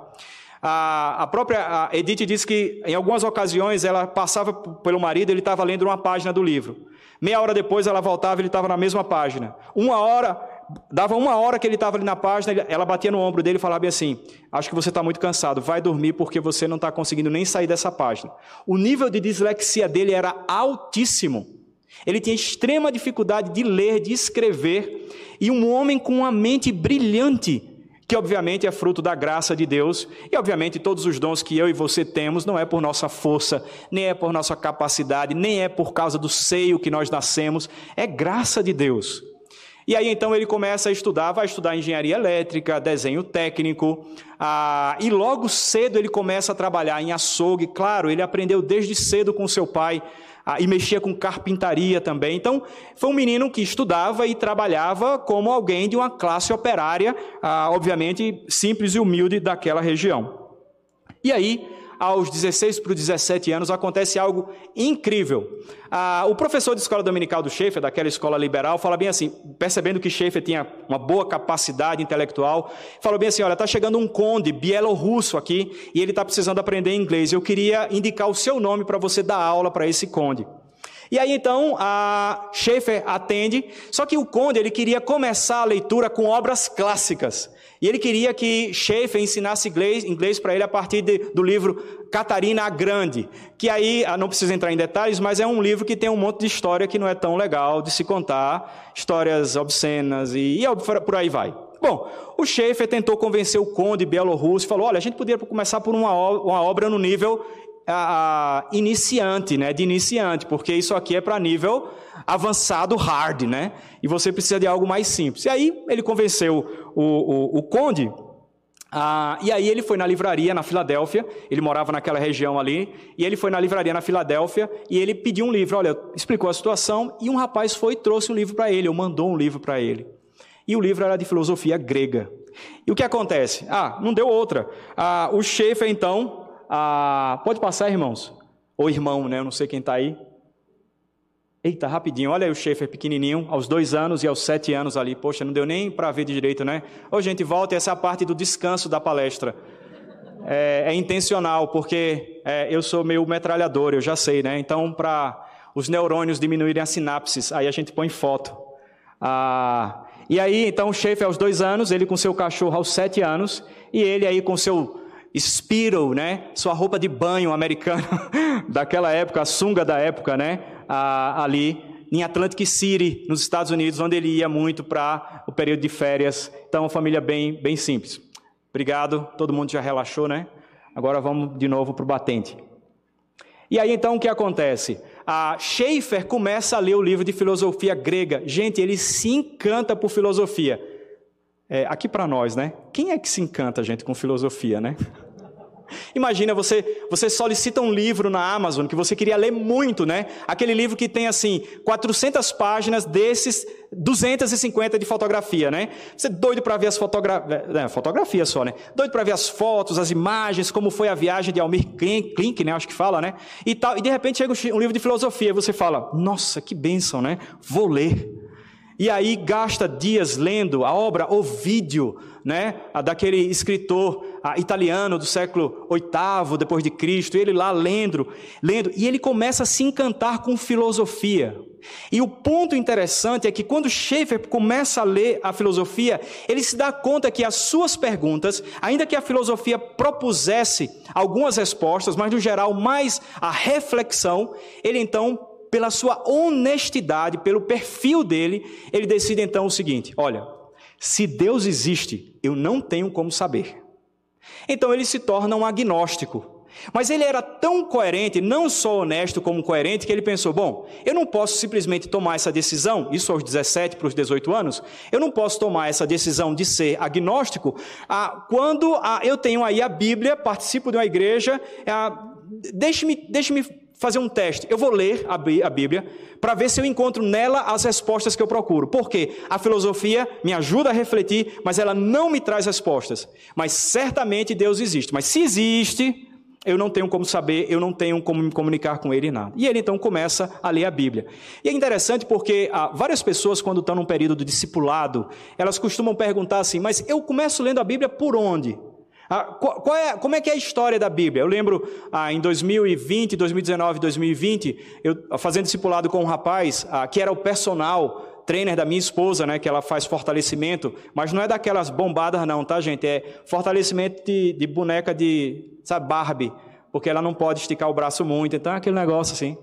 A, a própria a Edith disse que, em algumas ocasiões, ela passava pelo marido, ele estava lendo uma página do livro. Meia hora depois, ela voltava, ele estava na mesma página. Uma hora, dava uma hora que ele estava ali na página, ela batia no ombro dele e falava assim: Acho que você está muito cansado, vai dormir porque você não está conseguindo nem sair dessa página. O nível de dislexia dele era altíssimo. Ele tinha extrema dificuldade de ler, de escrever, e um homem com uma mente brilhante que obviamente é fruto da graça de Deus, e obviamente todos os dons que eu e você temos não é por nossa força, nem é por nossa capacidade, nem é por causa do seio que nós nascemos, é graça de Deus. E aí então ele começa a estudar, vai estudar engenharia elétrica, desenho técnico, ah, e logo cedo ele começa a trabalhar em açougue. Claro, ele aprendeu desde cedo com seu pai ah, e mexia com carpintaria também. Então, foi um menino que estudava e trabalhava como alguém de uma classe operária, ah, obviamente simples e humilde daquela região. E aí, aos 16 para os 17 anos, acontece algo incrível. Ah, o professor de escola dominical do Schaefer, daquela escola liberal, fala bem assim, percebendo que Schaefer tinha uma boa capacidade intelectual, falou bem assim: olha, está chegando um conde bielorrusso aqui e ele está precisando aprender inglês. Eu queria indicar o seu nome para você dar aula para esse conde. E aí então a Schaefer atende, só que o conde ele queria começar a leitura com obras clássicas. E ele queria que Schaefer ensinasse inglês, inglês para ele a partir de, do livro Catarina a Grande, que aí, ah, não precisa entrar em detalhes, mas é um livro que tem um monte de história que não é tão legal de se contar, histórias obscenas e, e por aí vai. Bom, o Schaefer tentou convencer o conde bielorrusso, falou, olha, a gente poderia começar por uma, uma obra no nível a, a, iniciante, né, de iniciante, porque isso aqui é para nível avançado, hard, né? E você precisa de algo mais simples. E aí ele convenceu o, o, o conde, ah, e aí ele foi na livraria na Filadélfia, ele morava naquela região ali, e ele foi na livraria na Filadélfia e ele pediu um livro, olha, explicou a situação, e um rapaz foi e trouxe um livro para ele, ou mandou um livro para ele. E o livro era de filosofia grega. E o que acontece? Ah, não deu outra. Ah, o Schaefer, então, a. Pode passar, irmãos? Ou irmão, né? Eu não sei quem está aí. Eita, rapidinho, olha aí o Schaefer pequenininho, aos dois anos e aos sete anos ali. Poxa, não deu nem para ver de direito, né? Ô, gente, volta, essa é a parte do descanso da palestra. É, é intencional, porque é, eu sou meio metralhador, eu já sei, né? Então, para os neurônios diminuírem as sinapses, aí a gente põe foto. Ah, e aí, então, o Schaefer aos dois anos, ele com seu cachorro aos sete anos, e ele aí com seu Speedo, né? Sua roupa de banho americana daquela época, a sunga da época, né? Ah, ali em Atlantic City, nos Estados Unidos, onde ele ia muito para o período de férias. Então, uma família bem, bem simples. Obrigado, todo mundo já relaxou, né? Agora vamos de novo para o batente. E aí então o que acontece? A Schaefer começa a ler o livro de filosofia grega. Gente, ele se encanta por filosofia. É, aqui para nós, né? Quem é que se encanta, gente, com filosofia, né? Imagina, você, você solicita um livro na Amazon que você queria ler muito, né? Aquele livro que tem, assim, 400 páginas desses, 250 de fotografia, né? Você é doido para ver as fotografias, é, fotografia só, né? Doido para ver as fotos, as imagens, como foi a viagem de Almir Klink, né? Acho que fala, né? E, tal, e de repente chega um livro de filosofia e você fala, nossa, que bênção, né? Vou ler. E aí gasta dias lendo a obra Ovídio, né, daquele escritor italiano do século VIII depois de Cristo, ele lá lendo, lendo, e ele começa a se encantar com filosofia. E o ponto interessante é que quando Schaeffer começa a ler a filosofia, ele se dá conta que as suas perguntas, ainda que a filosofia propusesse algumas respostas, mas no geral mais a reflexão, ele então pela sua honestidade, pelo perfil dele, ele decide então o seguinte: olha, se Deus existe, eu não tenho como saber. Então ele se torna um agnóstico. Mas ele era tão coerente, não só honesto como coerente, que ele pensou: bom, eu não posso simplesmente tomar essa decisão, isso aos 17 para os 18 anos, eu não posso tomar essa decisão de ser agnóstico ah, quando ah, eu tenho aí a Bíblia, participo de uma igreja, ah, deixe-me deixe fazer um teste. Eu vou ler a Bíblia para ver se eu encontro nela as respostas que eu procuro. Porque a filosofia me ajuda a refletir, mas ela não me traz respostas. Mas certamente Deus existe. Mas se existe, eu não tenho como saber, eu não tenho como me comunicar com ele nada. E ele então começa a ler a Bíblia. E é interessante porque ah, várias pessoas, quando estão num período de discipulado, elas costumam perguntar assim: mas eu começo lendo a Bíblia por onde? Ah, qual é, como é que é a história da Bíblia? Eu lembro ah, em 2020, 2019, 2020, eu fazendo discipulado com um rapaz ah, que era o personal trainer da minha esposa, né, que ela faz fortalecimento, mas não é daquelas bombadas não, tá gente? É fortalecimento de, de boneca de, sabe, Barbie, porque ela não pode esticar o braço muito, então é aquele negócio assim.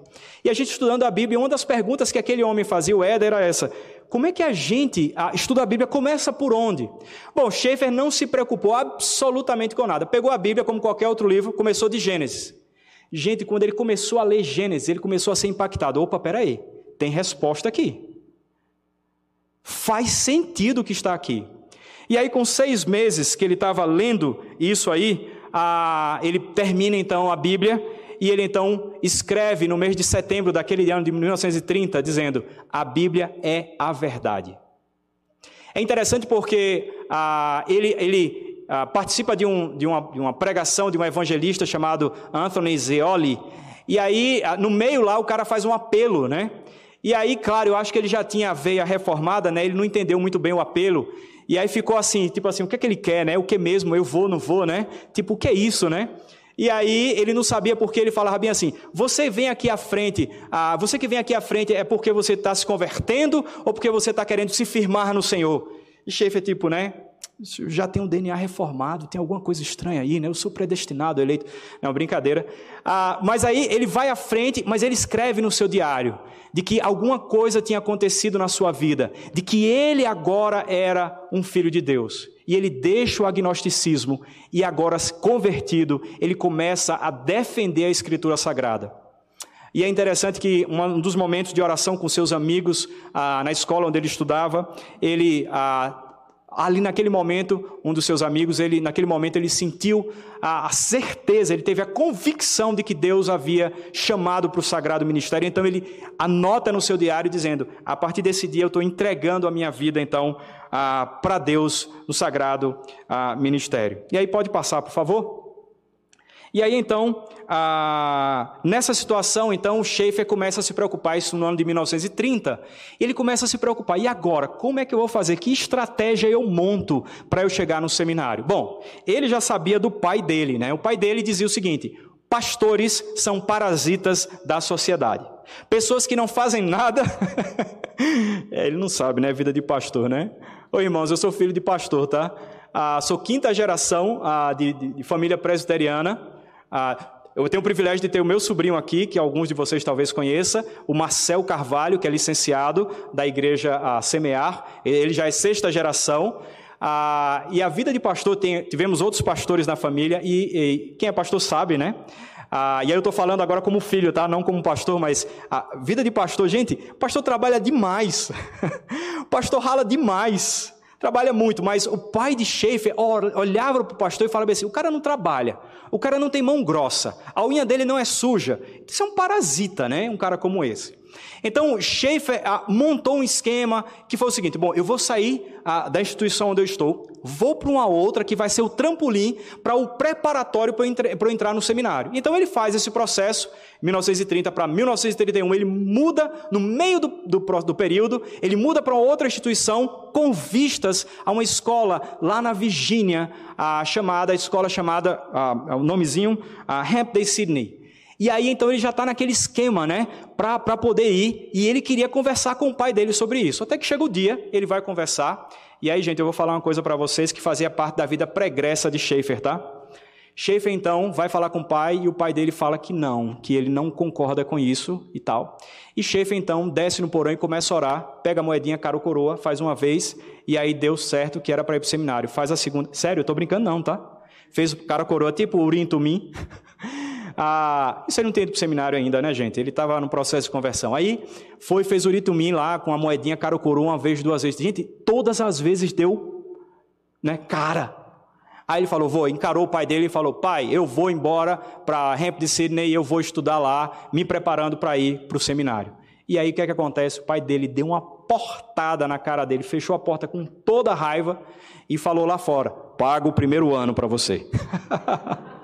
E a gente estudando a Bíblia, uma das perguntas que aquele homem fazia, o Éder, era essa: como é que a gente estuda a Bíblia? Começa por onde? Bom, Schaeffer não se preocupou absolutamente com nada. Pegou a Bíblia, como qualquer outro livro, começou de Gênesis. Gente, quando ele começou a ler Gênesis, ele começou a ser impactado. Opa, peraí, tem resposta aqui. Faz sentido o que está aqui. E aí, com seis meses que ele estava lendo isso aí, a, ele termina então a Bíblia e ele então escreve no mês de setembro daquele ano de 1930, dizendo: A Bíblia é a verdade. É interessante porque ele, ele participa de, um, de, uma, de uma pregação de um evangelista chamado Anthony Zeoli, e aí, no meio lá, o cara faz um apelo, né? E aí, claro, eu acho que ele já tinha a veia reformada, né? Ele não entendeu muito bem o apelo. E aí ficou assim, tipo assim, o que é que ele quer, né? O que mesmo? Eu vou, não vou, né? Tipo, o que é isso, né? E aí ele não sabia porque ele falava bem assim: você vem aqui à frente, ah, você que vem aqui à frente é porque você está se convertendo ou porque você está querendo se firmar no Senhor? E Schaefer, tipo, né? Já tem um DNA reformado, tem alguma coisa estranha aí, né? Eu sou predestinado, eleito. Não, brincadeira. Ah, mas aí ele vai à frente, mas ele escreve no seu diário de que alguma coisa tinha acontecido na sua vida, de que ele agora era um filho de Deus. E ele deixa o agnosticismo e agora convertido, ele começa a defender a escritura sagrada. E é interessante que um dos momentos de oração com seus amigos ah, na escola onde ele estudava, ele ah, ali naquele momento, um dos seus amigos, ele naquele momento ele sentiu a, a certeza, ele teve a convicção de que Deus havia chamado para o sagrado ministério. Então ele anota no seu diário dizendo: a partir desse dia eu estou entregando a minha vida então para Deus no sagrado ministério. E aí pode passar, por favor. E aí então, ah, nessa situação, então, o Schaefer começa a se preocupar, isso no ano de 1930, ele começa a se preocupar, e agora, como é que eu vou fazer? Que estratégia eu monto para eu chegar no seminário? Bom, ele já sabia do pai dele, né? O pai dele dizia o seguinte, pastores são parasitas da sociedade. Pessoas que não fazem nada, é, ele não sabe, né? Vida de pastor, né? Oi, irmãos, eu sou filho de pastor, tá? Ah, sou quinta geração ah, de, de, de família presbiteriana, ah, eu tenho o privilégio de ter o meu sobrinho aqui, que alguns de vocês talvez conheçam, o Marcel Carvalho, que é licenciado da igreja a Semear. Ele já é sexta geração. Ah, e a vida de pastor, tem, tivemos outros pastores na família, e, e quem é pastor sabe, né? Ah, e aí eu estou falando agora como filho, tá? Não como pastor, mas a vida de pastor, gente, pastor trabalha demais. pastor rala demais trabalha muito, mas o pai de Schaefer olhava para o pastor e falava assim: o cara não trabalha, o cara não tem mão grossa, a unha dele não é suja. Isso é um parasita, né? Um cara como esse. Então, Schaefer ah, montou um esquema que foi o seguinte: bom, eu vou sair ah, da instituição onde eu estou, vou para uma outra que vai ser o trampolim para o preparatório para eu, entrar no seminário. Então, ele faz esse processo, 1930 para 1931, ele muda no meio do, do, do período, ele muda para outra instituição com vistas a uma escola lá na Virgínia, a chamada, a escola chamada, a, o nomezinho, a Hampday Sydney. E aí então ele já está naquele esquema, né? Para poder ir. E ele queria conversar com o pai dele sobre isso. Até que chega o dia, ele vai conversar. E aí, gente, eu vou falar uma coisa para vocês que fazia parte da vida pregressa de Schaefer, tá? Schaefer então vai falar com o pai e o pai dele fala que não, que ele não concorda com isso e tal. E Schaefer então desce no porão e começa a orar, pega a moedinha cara ou coroa, faz uma vez e aí deu certo que era para ir para o seminário. Faz a segunda. Sério, eu tô brincando não, tá? Fez cara ou coroa tipo Urim Tumim. Ah, isso ele não tem ido para o seminário ainda, né, gente? Ele estava no processo de conversão. Aí foi, fez o ritumim lá com a moedinha cara coroa uma vez, duas vezes. Gente, todas as vezes deu, né, cara. Aí ele falou, vou, encarou o pai dele e falou, pai, eu vou embora para Ramp de Sydney eu vou estudar lá, me preparando para ir para o seminário. E aí o que é que acontece? O pai dele deu uma portada na cara dele, fechou a porta com toda a raiva e falou lá fora, pago o primeiro ano para você.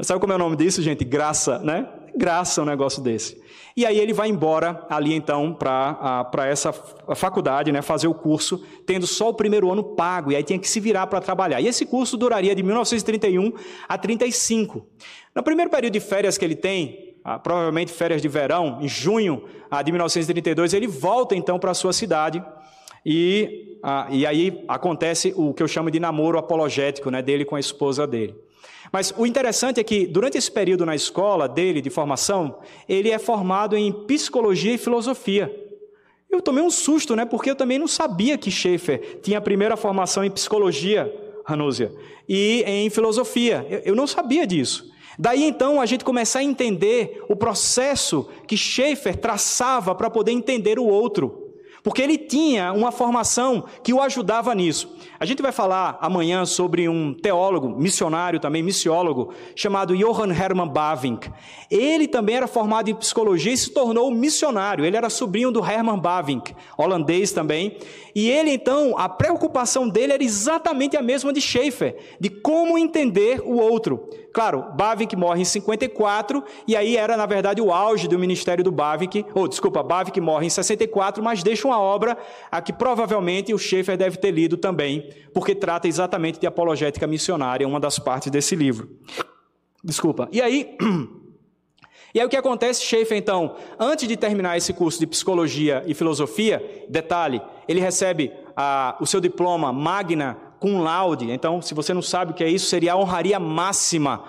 Sabe como é o nome disso, gente? Graça, né? Graça um negócio desse. E aí ele vai embora ali então para essa faculdade, né, fazer o curso, tendo só o primeiro ano pago, e aí tinha que se virar para trabalhar. E esse curso duraria de 1931 a 35. No primeiro período de férias que ele tem, ah, provavelmente férias de verão, em junho ah, de 1932, ele volta então para a sua cidade, e, ah, e aí acontece o que eu chamo de namoro apologético né, dele com a esposa dele. Mas o interessante é que, durante esse período na escola dele, de formação, ele é formado em psicologia e filosofia. Eu tomei um susto, né? Porque eu também não sabia que Schaefer tinha a primeira formação em psicologia, Ranúzia, e em filosofia. Eu não sabia disso. Daí então a gente começa a entender o processo que Schaefer traçava para poder entender o outro porque ele tinha uma formação que o ajudava nisso. A gente vai falar amanhã sobre um teólogo, missionário também, missiólogo, chamado Johann Hermann Bavinck. Ele também era formado em psicologia e se tornou missionário. Ele era sobrinho do Hermann Bavinck, holandês também. E ele então, a preocupação dele era exatamente a mesma de Schaefer, de como entender o outro. Claro, Bavinck morre em 54, e aí era, na verdade, o auge do ministério do Bavinck, ou, desculpa, Bavinck morre em 64, mas deixa uma obra a que provavelmente o Schaeffer deve ter lido também, porque trata exatamente de apologética missionária, uma das partes desse livro. Desculpa. E aí, e aí o que acontece, Schaefer, então, antes de terminar esse curso de psicologia e filosofia, detalhe, ele recebe o seu diploma magna cum laude. Então, se você não sabe o que é isso, seria a honraria máxima.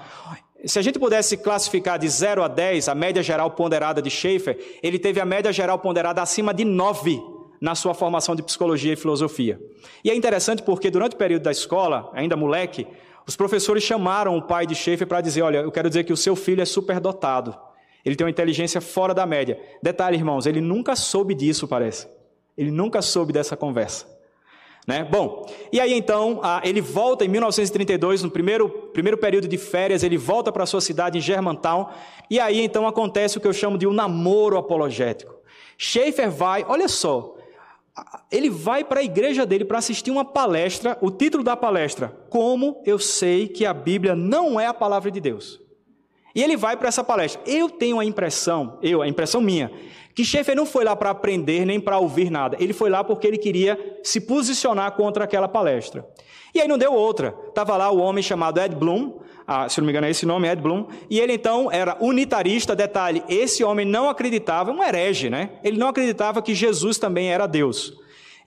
Se a gente pudesse classificar de 0 a 10 a média geral ponderada de Schaefer, ele teve a média geral ponderada acima de 9 na sua formação de psicologia e filosofia. E é interessante porque durante o período da escola, ainda moleque, os professores chamaram o pai de Schaefer para dizer: Olha, eu quero dizer que o seu filho é superdotado. Ele tem uma inteligência fora da média. Detalhe, irmãos, ele nunca soube disso, parece. Ele nunca soube dessa conversa. Né? Bom, e aí então, ele volta em 1932, no primeiro, primeiro período de férias, ele volta para a sua cidade em Germantown, e aí então acontece o que eu chamo de um namoro apologético. Schaefer vai, olha só, ele vai para a igreja dele para assistir uma palestra, o título da palestra, Como eu sei que a Bíblia não é a palavra de Deus. E ele vai para essa palestra. Eu tenho a impressão, eu, a impressão minha, que Schaefer não foi lá para aprender nem para ouvir nada. Ele foi lá porque ele queria se posicionar contra aquela palestra. E aí não deu outra. Estava lá o homem chamado Ed Bloom, ah, se não me engano é esse nome, Ed Bloom, e ele então era unitarista, detalhe, esse homem não acreditava, um herege, né? Ele não acreditava que Jesus também era Deus.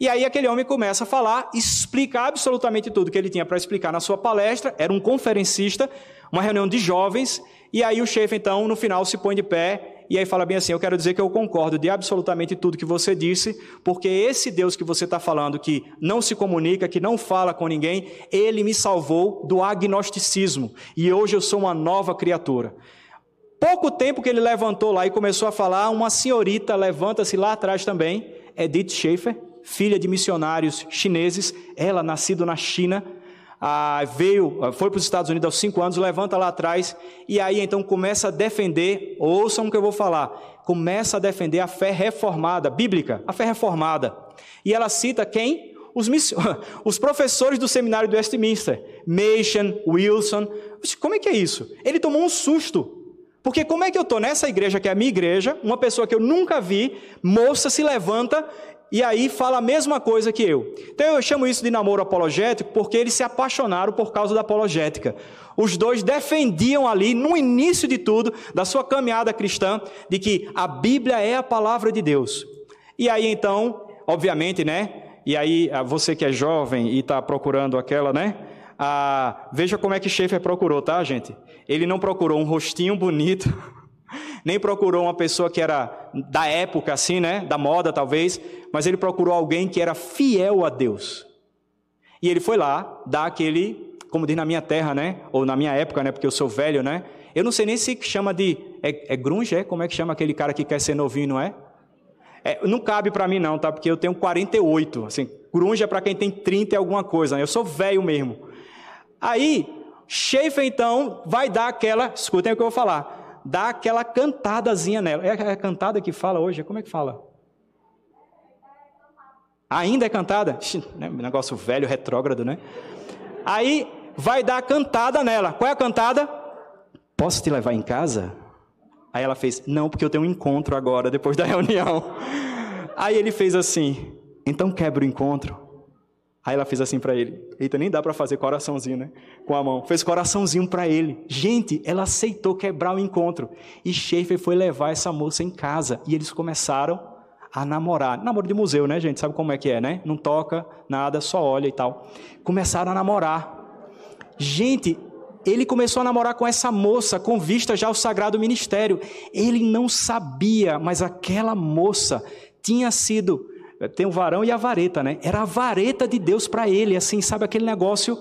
E aí aquele homem começa a falar, explica absolutamente tudo que ele tinha para explicar na sua palestra, era um conferencista, uma reunião de jovens, e aí o chefe então no final se põe de pé e aí fala bem assim: Eu quero dizer que eu concordo de absolutamente tudo que você disse, porque esse Deus que você está falando, que não se comunica, que não fala com ninguém, ele me salvou do agnosticismo e hoje eu sou uma nova criatura. Pouco tempo que ele levantou lá e começou a falar, uma senhorita levanta-se lá atrás também, Edith Schaefer, filha de missionários chineses, ela nascido na China, ah, veio, ah, foi para os Estados Unidos aos cinco anos, levanta lá atrás, e aí então começa a defender, ouçam o que eu vou falar, começa a defender a fé reformada, bíblica, a fé reformada. E ela cita quem? Os, os professores do seminário do Westminster, Machen, Wilson. Como é que é isso? Ele tomou um susto. Porque como é que eu estou nessa igreja, que é a minha igreja, uma pessoa que eu nunca vi, moça se levanta e aí fala a mesma coisa que eu. Então eu chamo isso de namoro apologético porque eles se apaixonaram por causa da apologética. Os dois defendiam ali, no início de tudo, da sua caminhada cristã, de que a Bíblia é a palavra de Deus. E aí então, obviamente, né? E aí você que é jovem e está procurando aquela, né? Ah, veja como é que Schaefer procurou, tá, gente? Ele não procurou um rostinho bonito nem procurou uma pessoa que era da época, assim, né? Da moda, talvez, mas ele procurou alguém que era fiel a Deus. E ele foi lá dar aquele, como diz na minha terra, né? Ou na minha época, né? Porque eu sou velho, né? Eu não sei nem se chama de. É, é grunge, é? Como é que chama aquele cara que quer ser novinho, não é? é não cabe para mim, não, tá? Porque eu tenho 48. Assim, grunge é para quem tem 30 e alguma coisa. Né? Eu sou velho mesmo. Aí, Schaefer, então, vai dar aquela. Escutem o que eu vou falar dá aquela cantadazinha nela. É a cantada que fala hoje? Como é que fala? Ainda é cantada? Né, negócio velho, retrógrado, né? Aí vai dar a cantada nela. Qual é a cantada? Posso te levar em casa? Aí ela fez: Não, porque eu tenho um encontro agora, depois da reunião. Aí ele fez assim: Então quebra o encontro. Aí ela fez assim para ele. Eita, nem dá para fazer coraçãozinho, né? Com a mão. Fez coraçãozinho para ele. Gente, ela aceitou quebrar o encontro. E Schaefer foi levar essa moça em casa. E eles começaram a namorar. Namoro de museu, né, gente? Sabe como é que é, né? Não toca nada, só olha e tal. Começaram a namorar. Gente, ele começou a namorar com essa moça com vista já ao sagrado ministério. Ele não sabia, mas aquela moça tinha sido tem o varão e a vareta, né? Era a vareta de Deus para ele, assim, sabe aquele negócio?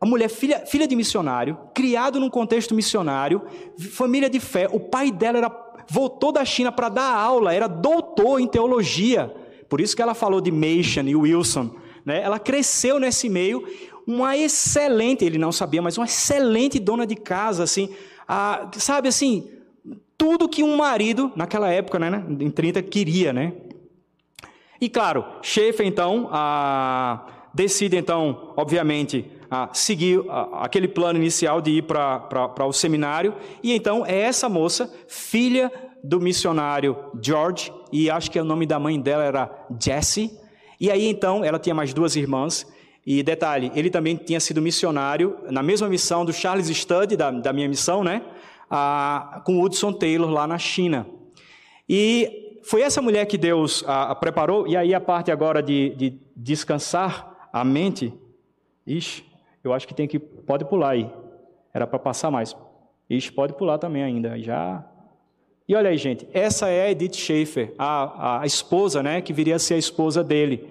A mulher, filha, filha de missionário, criado num contexto missionário, família de fé. O pai dela era, voltou da China para dar aula, era doutor em teologia. Por isso que ela falou de Machen e Wilson. Né? Ela cresceu nesse meio, uma excelente, ele não sabia, mas uma excelente dona de casa, assim, a, sabe assim, tudo que um marido, naquela época, né, em 30, queria, né? E claro, Schaefer então decide então, obviamente, seguir aquele plano inicial de ir para o seminário. E então é essa moça, filha do missionário George, e acho que o nome da mãe dela era Jessie. E aí então ela tinha mais duas irmãs. E detalhe, ele também tinha sido missionário na mesma missão do Charles Studd, da, da minha missão, né? Ah, com Hudson Taylor lá na China. E foi essa mulher que Deus ah, preparou, e aí a parte agora de, de descansar a mente. Ixi, eu acho que tem que. Pode pular aí. Era para passar mais. Ixi, pode pular também ainda. Já. E olha aí, gente, essa é a Edith Schaefer, a, a esposa, né, que viria a ser a esposa dele.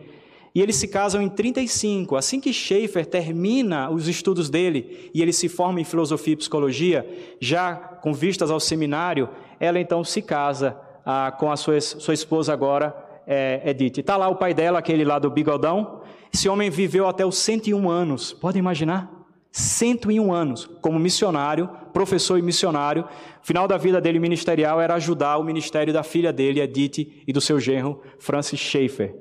E eles se casam em 35. Assim que Schaefer termina os estudos dele e ele se forma em filosofia e psicologia, já com vistas ao seminário, ela então se casa ah, com a sua, sua esposa agora, é, Edith. Está lá o pai dela, aquele lá do bigodão. Esse homem viveu até os 101 anos. Podem imaginar? 101 anos como missionário, professor e missionário. O final da vida dele ministerial era ajudar o ministério da filha dele, Edith, e do seu genro, Francis Schaefer.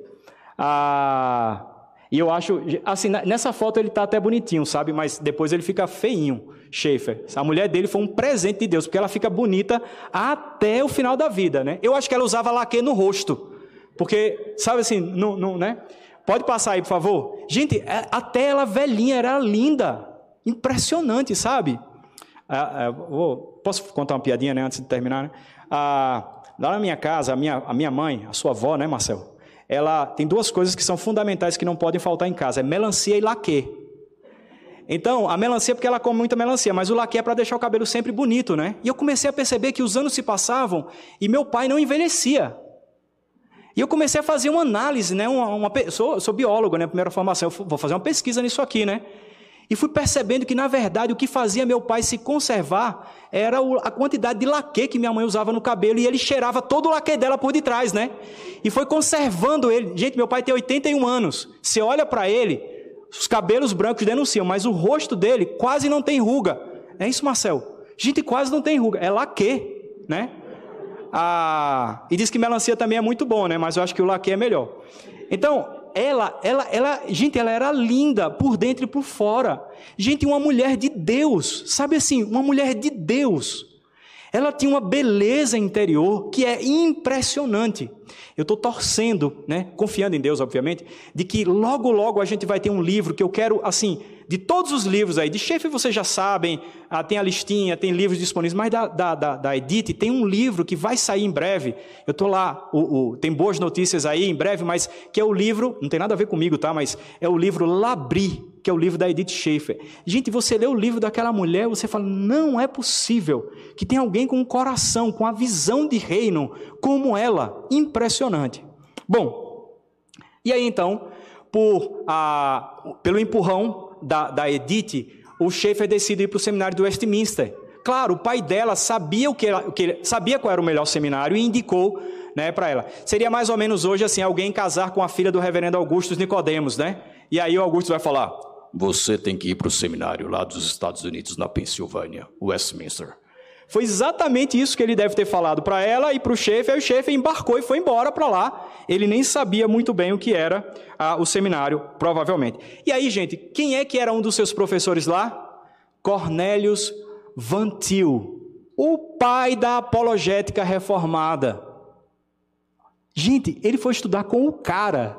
Ah, e eu acho, assim, nessa foto ele está até bonitinho, sabe? Mas depois ele fica feinho, Schaefer. A mulher dele foi um presente de Deus, porque ela fica bonita até o final da vida, né? Eu acho que ela usava laque no rosto, porque, sabe assim, não, né? Pode passar aí, por favor? Gente, é, até ela velhinha era linda, impressionante, sabe? Ah, ah, vou, posso contar uma piadinha, né, antes de terminar? Né? Ah, lá na minha casa, a minha, a minha mãe, a sua avó, né, Marcelo? ela tem duas coisas que são fundamentais que não podem faltar em casa: é melancia e laque. Então, a melancia, porque ela come muita melancia, mas o laque é para deixar o cabelo sempre bonito, né? E eu comecei a perceber que os anos se passavam e meu pai não envelhecia. E eu comecei a fazer uma análise, né? Uma, uma sou, sou biólogo, né? Primeira formação, eu vou fazer uma pesquisa nisso aqui, né? E fui percebendo que, na verdade, o que fazia meu pai se conservar era a quantidade de laque que minha mãe usava no cabelo e ele cheirava todo o laque dela por detrás, né? E foi conservando ele. Gente, meu pai tem 81 anos. Você olha para ele, os cabelos brancos denunciam, mas o rosto dele quase não tem ruga. É isso, Marcel? Gente, quase não tem ruga. É laque, né? Ah, e diz que melancia também é muito bom, né? Mas eu acho que o laque é melhor. Então, ela, ela, ela, gente, ela era linda por dentro e por fora. Gente, uma mulher de Deus, sabe assim, uma mulher de Deus. Ela tinha uma beleza interior que é impressionante. Eu estou torcendo, né, confiando em Deus, obviamente, de que logo, logo a gente vai ter um livro que eu quero, assim, de todos os livros aí, de chefe vocês já sabem, ah, tem a listinha, tem livros disponíveis, mas da, da, da, da Edith tem um livro que vai sair em breve. Eu estou lá, o, o, tem boas notícias aí em breve, mas que é o livro, não tem nada a ver comigo, tá? Mas é o livro Labri, que é o livro da Edith Schaefer. Gente, você lê o livro daquela mulher, você fala, não é possível que tem alguém com um coração, com a visão de reino como ela. Impressionante. Bom, e aí então, por, ah, pelo empurrão da, da Edith, o Schaefer decide ir para o seminário do Westminster. Claro, o pai dela sabia o que, o que sabia qual era o melhor seminário e indicou, né, para ela. Seria mais ou menos hoje assim, alguém casar com a filha do reverendo Augusto Nicodemos, né? E aí o Augusto vai falar: "Você tem que ir para o seminário lá dos Estados Unidos na Pensilvânia, Westminster." Foi exatamente isso que ele deve ter falado para ela e para o chefe. Aí o chefe embarcou e foi embora para lá. Ele nem sabia muito bem o que era ah, o seminário, provavelmente. E aí, gente, quem é que era um dos seus professores lá? Cornélios Van Til, o pai da apologética reformada. Gente, ele foi estudar com o cara.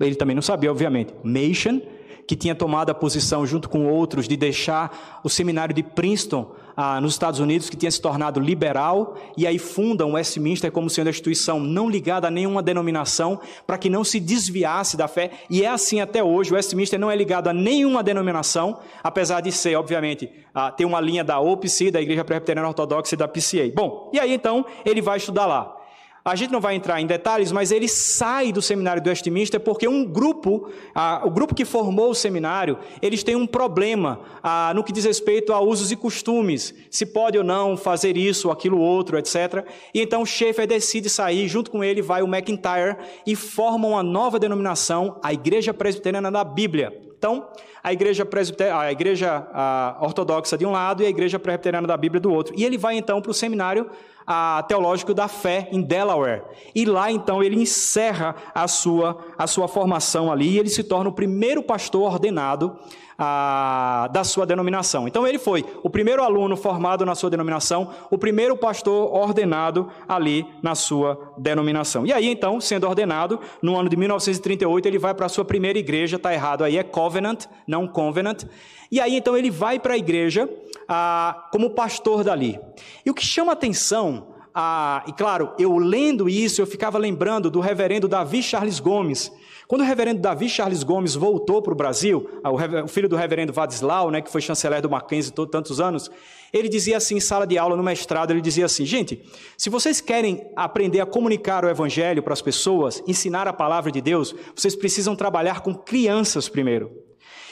Ele também não sabia, obviamente. Machen, que tinha tomado a posição junto com outros de deixar o seminário de Princeton ah, nos Estados Unidos que tinha se tornado liberal, e aí fundam Westminster como sendo a instituição não ligada a nenhuma denominação, para que não se desviasse da fé, e é assim até hoje. O Westminster não é ligado a nenhuma denominação, apesar de ser, obviamente, ah, ter uma linha da OPC, da Igreja Presbiteriana Ortodoxa e da PCA. Bom, e aí então ele vai estudar lá. A gente não vai entrar em detalhes, mas ele sai do seminário do Westminster porque um grupo, ah, o grupo que formou o seminário, eles têm um problema ah, no que diz respeito a usos e costumes, se pode ou não fazer isso, aquilo, outro, etc. E então Schaeffer decide sair, junto com ele vai o McIntyre e formam uma nova denominação, a Igreja Presbiteriana da Bíblia. Então, a igreja, a igreja a ortodoxa de um lado e a igreja presbiteriana da Bíblia do outro. E ele vai então para o seminário a, Teológico da Fé, em Delaware. E lá, então, ele encerra a sua, a sua formação ali e ele se torna o primeiro pastor ordenado a, da sua denominação. Então, ele foi o primeiro aluno formado na sua denominação, o primeiro pastor ordenado ali na sua denominação. E aí, então, sendo ordenado, no ano de 1938, ele vai para a sua primeira igreja, está errado aí, é Covenant, não Covenant. E aí, então, ele vai para a igreja a, como pastor dali. E o que chama atenção ah, e claro, eu lendo isso, eu ficava lembrando do reverendo Davi Charles Gomes, quando o reverendo Davi Charles Gomes voltou para o Brasil, o filho do reverendo Vadislau, né, que foi chanceler do Mackenzie tantos anos, ele dizia assim em sala de aula, no mestrado, ele dizia assim, gente, se vocês querem aprender a comunicar o evangelho para as pessoas, ensinar a palavra de Deus, vocês precisam trabalhar com crianças primeiro.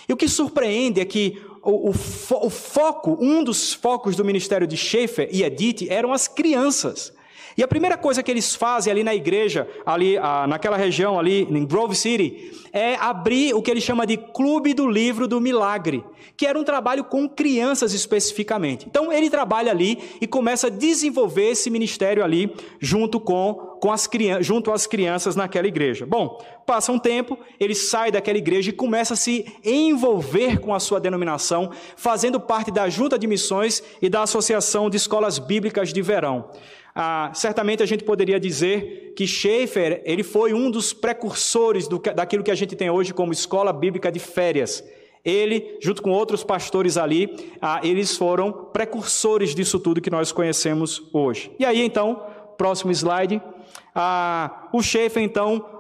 E o que surpreende é que o, o, o foco, um dos focos do ministério de Schaefer e Edith eram as crianças. E a primeira coisa que eles fazem ali na igreja, ali ah, naquela região ali em Grove City, é abrir o que ele chama de Clube do Livro do Milagre, que era um trabalho com crianças especificamente. Então ele trabalha ali e começa a desenvolver esse ministério ali junto com com as junto às crianças naquela igreja. Bom, passa um tempo, ele sai daquela igreja e começa a se envolver com a sua denominação, fazendo parte da junta de missões e da associação de escolas bíblicas de verão. Ah, certamente a gente poderia dizer que Schaeffer ele foi um dos precursores do, daquilo que a gente tem hoje como escola bíblica de férias. Ele, junto com outros pastores ali, ah, eles foram precursores disso tudo que nós conhecemos hoje. E aí então, próximo slide, ah, o Schaeffer então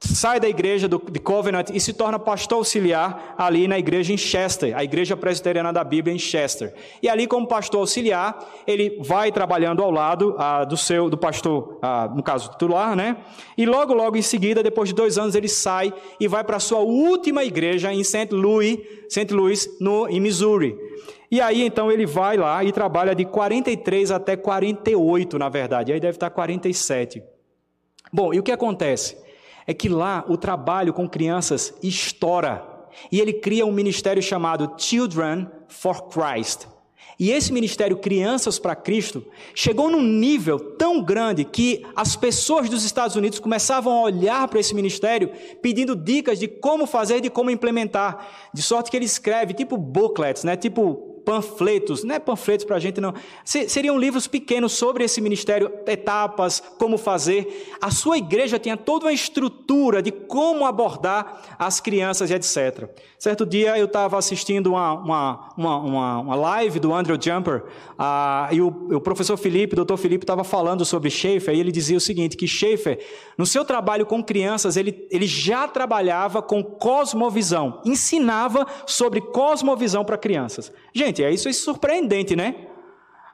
sai da igreja do, de Covenant e se torna pastor auxiliar ali na igreja em Chester, a igreja presbiteriana da Bíblia em Chester. E ali, como pastor auxiliar, ele vai trabalhando ao lado ah, do seu, do pastor, ah, no caso titular, né? E logo, logo em seguida, depois de dois anos, ele sai e vai para a sua última igreja em St. Louis, St. Louis, no, em Missouri. E aí, então, ele vai lá e trabalha de 43 até 48, na verdade. Aí deve estar 47. Bom, e o que acontece? É que lá o trabalho com crianças estoura. E ele cria um ministério chamado Children for Christ. E esse ministério Crianças para Cristo chegou num nível tão grande que as pessoas dos Estados Unidos começavam a olhar para esse ministério pedindo dicas de como fazer, de como implementar. De sorte que ele escreve tipo booklets, né? tipo panfletos, não é panfletos para a gente não, seriam livros pequenos sobre esse ministério, etapas, como fazer. A sua igreja tinha toda uma estrutura de como abordar as crianças e etc. Certo dia eu estava assistindo uma, uma, uma, uma, live do Andrew Jumper ah, e o, o, professor Felipe, o doutor Felipe, estava falando sobre Schaefer e ele dizia o seguinte, que Schaefer, no seu trabalho com crianças, ele, ele já trabalhava com cosmovisão, ensinava sobre cosmovisão para crianças. Gente, é isso é surpreendente, né?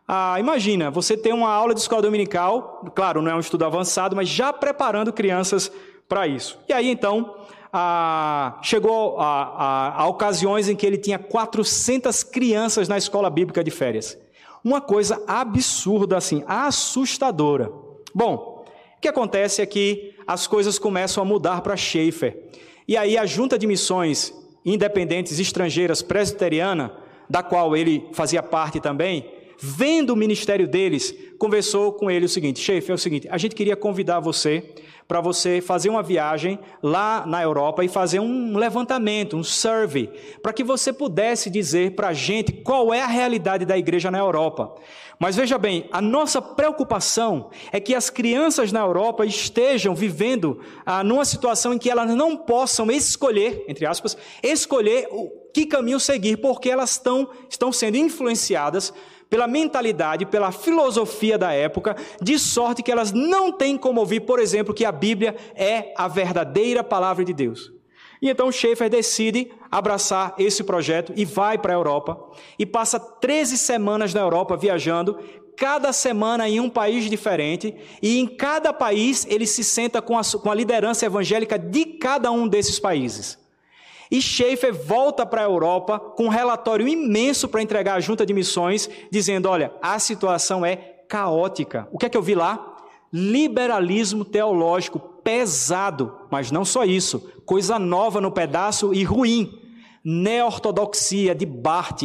Ah, imagina, você tem uma aula de escola dominical, claro, não é um estudo avançado, mas já preparando crianças para isso. E aí então, ah, chegou a, a, a ocasiões em que ele tinha 400 crianças na escola bíblica de férias. Uma coisa absurda, assim, assustadora. Bom, o que acontece é que as coisas começam a mudar para Schaefer. E aí a junta de missões independentes estrangeiras presbiteriana, da qual ele fazia parte também, vendo o ministério deles, conversou com ele o seguinte: Schaefer, é o seguinte, a gente queria convidar você para você fazer uma viagem lá na Europa e fazer um levantamento, um survey, para que você pudesse dizer para a gente qual é a realidade da igreja na Europa. Mas veja bem, a nossa preocupação é que as crianças na Europa estejam vivendo ah, numa situação em que elas não possam escolher, entre aspas, escolher o que caminho seguir, porque elas estão, estão sendo influenciadas pela mentalidade, pela filosofia da época, de sorte que elas não têm como ouvir, por exemplo, que a Bíblia é a verdadeira palavra de Deus. E então Schaefer decide abraçar esse projeto e vai para a Europa e passa 13 semanas na Europa viajando, cada semana em um país diferente, e em cada país ele se senta com a, com a liderança evangélica de cada um desses países. E Schaefer volta para a Europa com um relatório imenso para entregar à junta de missões, dizendo: olha, a situação é caótica. O que é que eu vi lá? Liberalismo teológico pesado, mas não só isso, coisa nova no pedaço e ruim. Neortodoxia de Bart,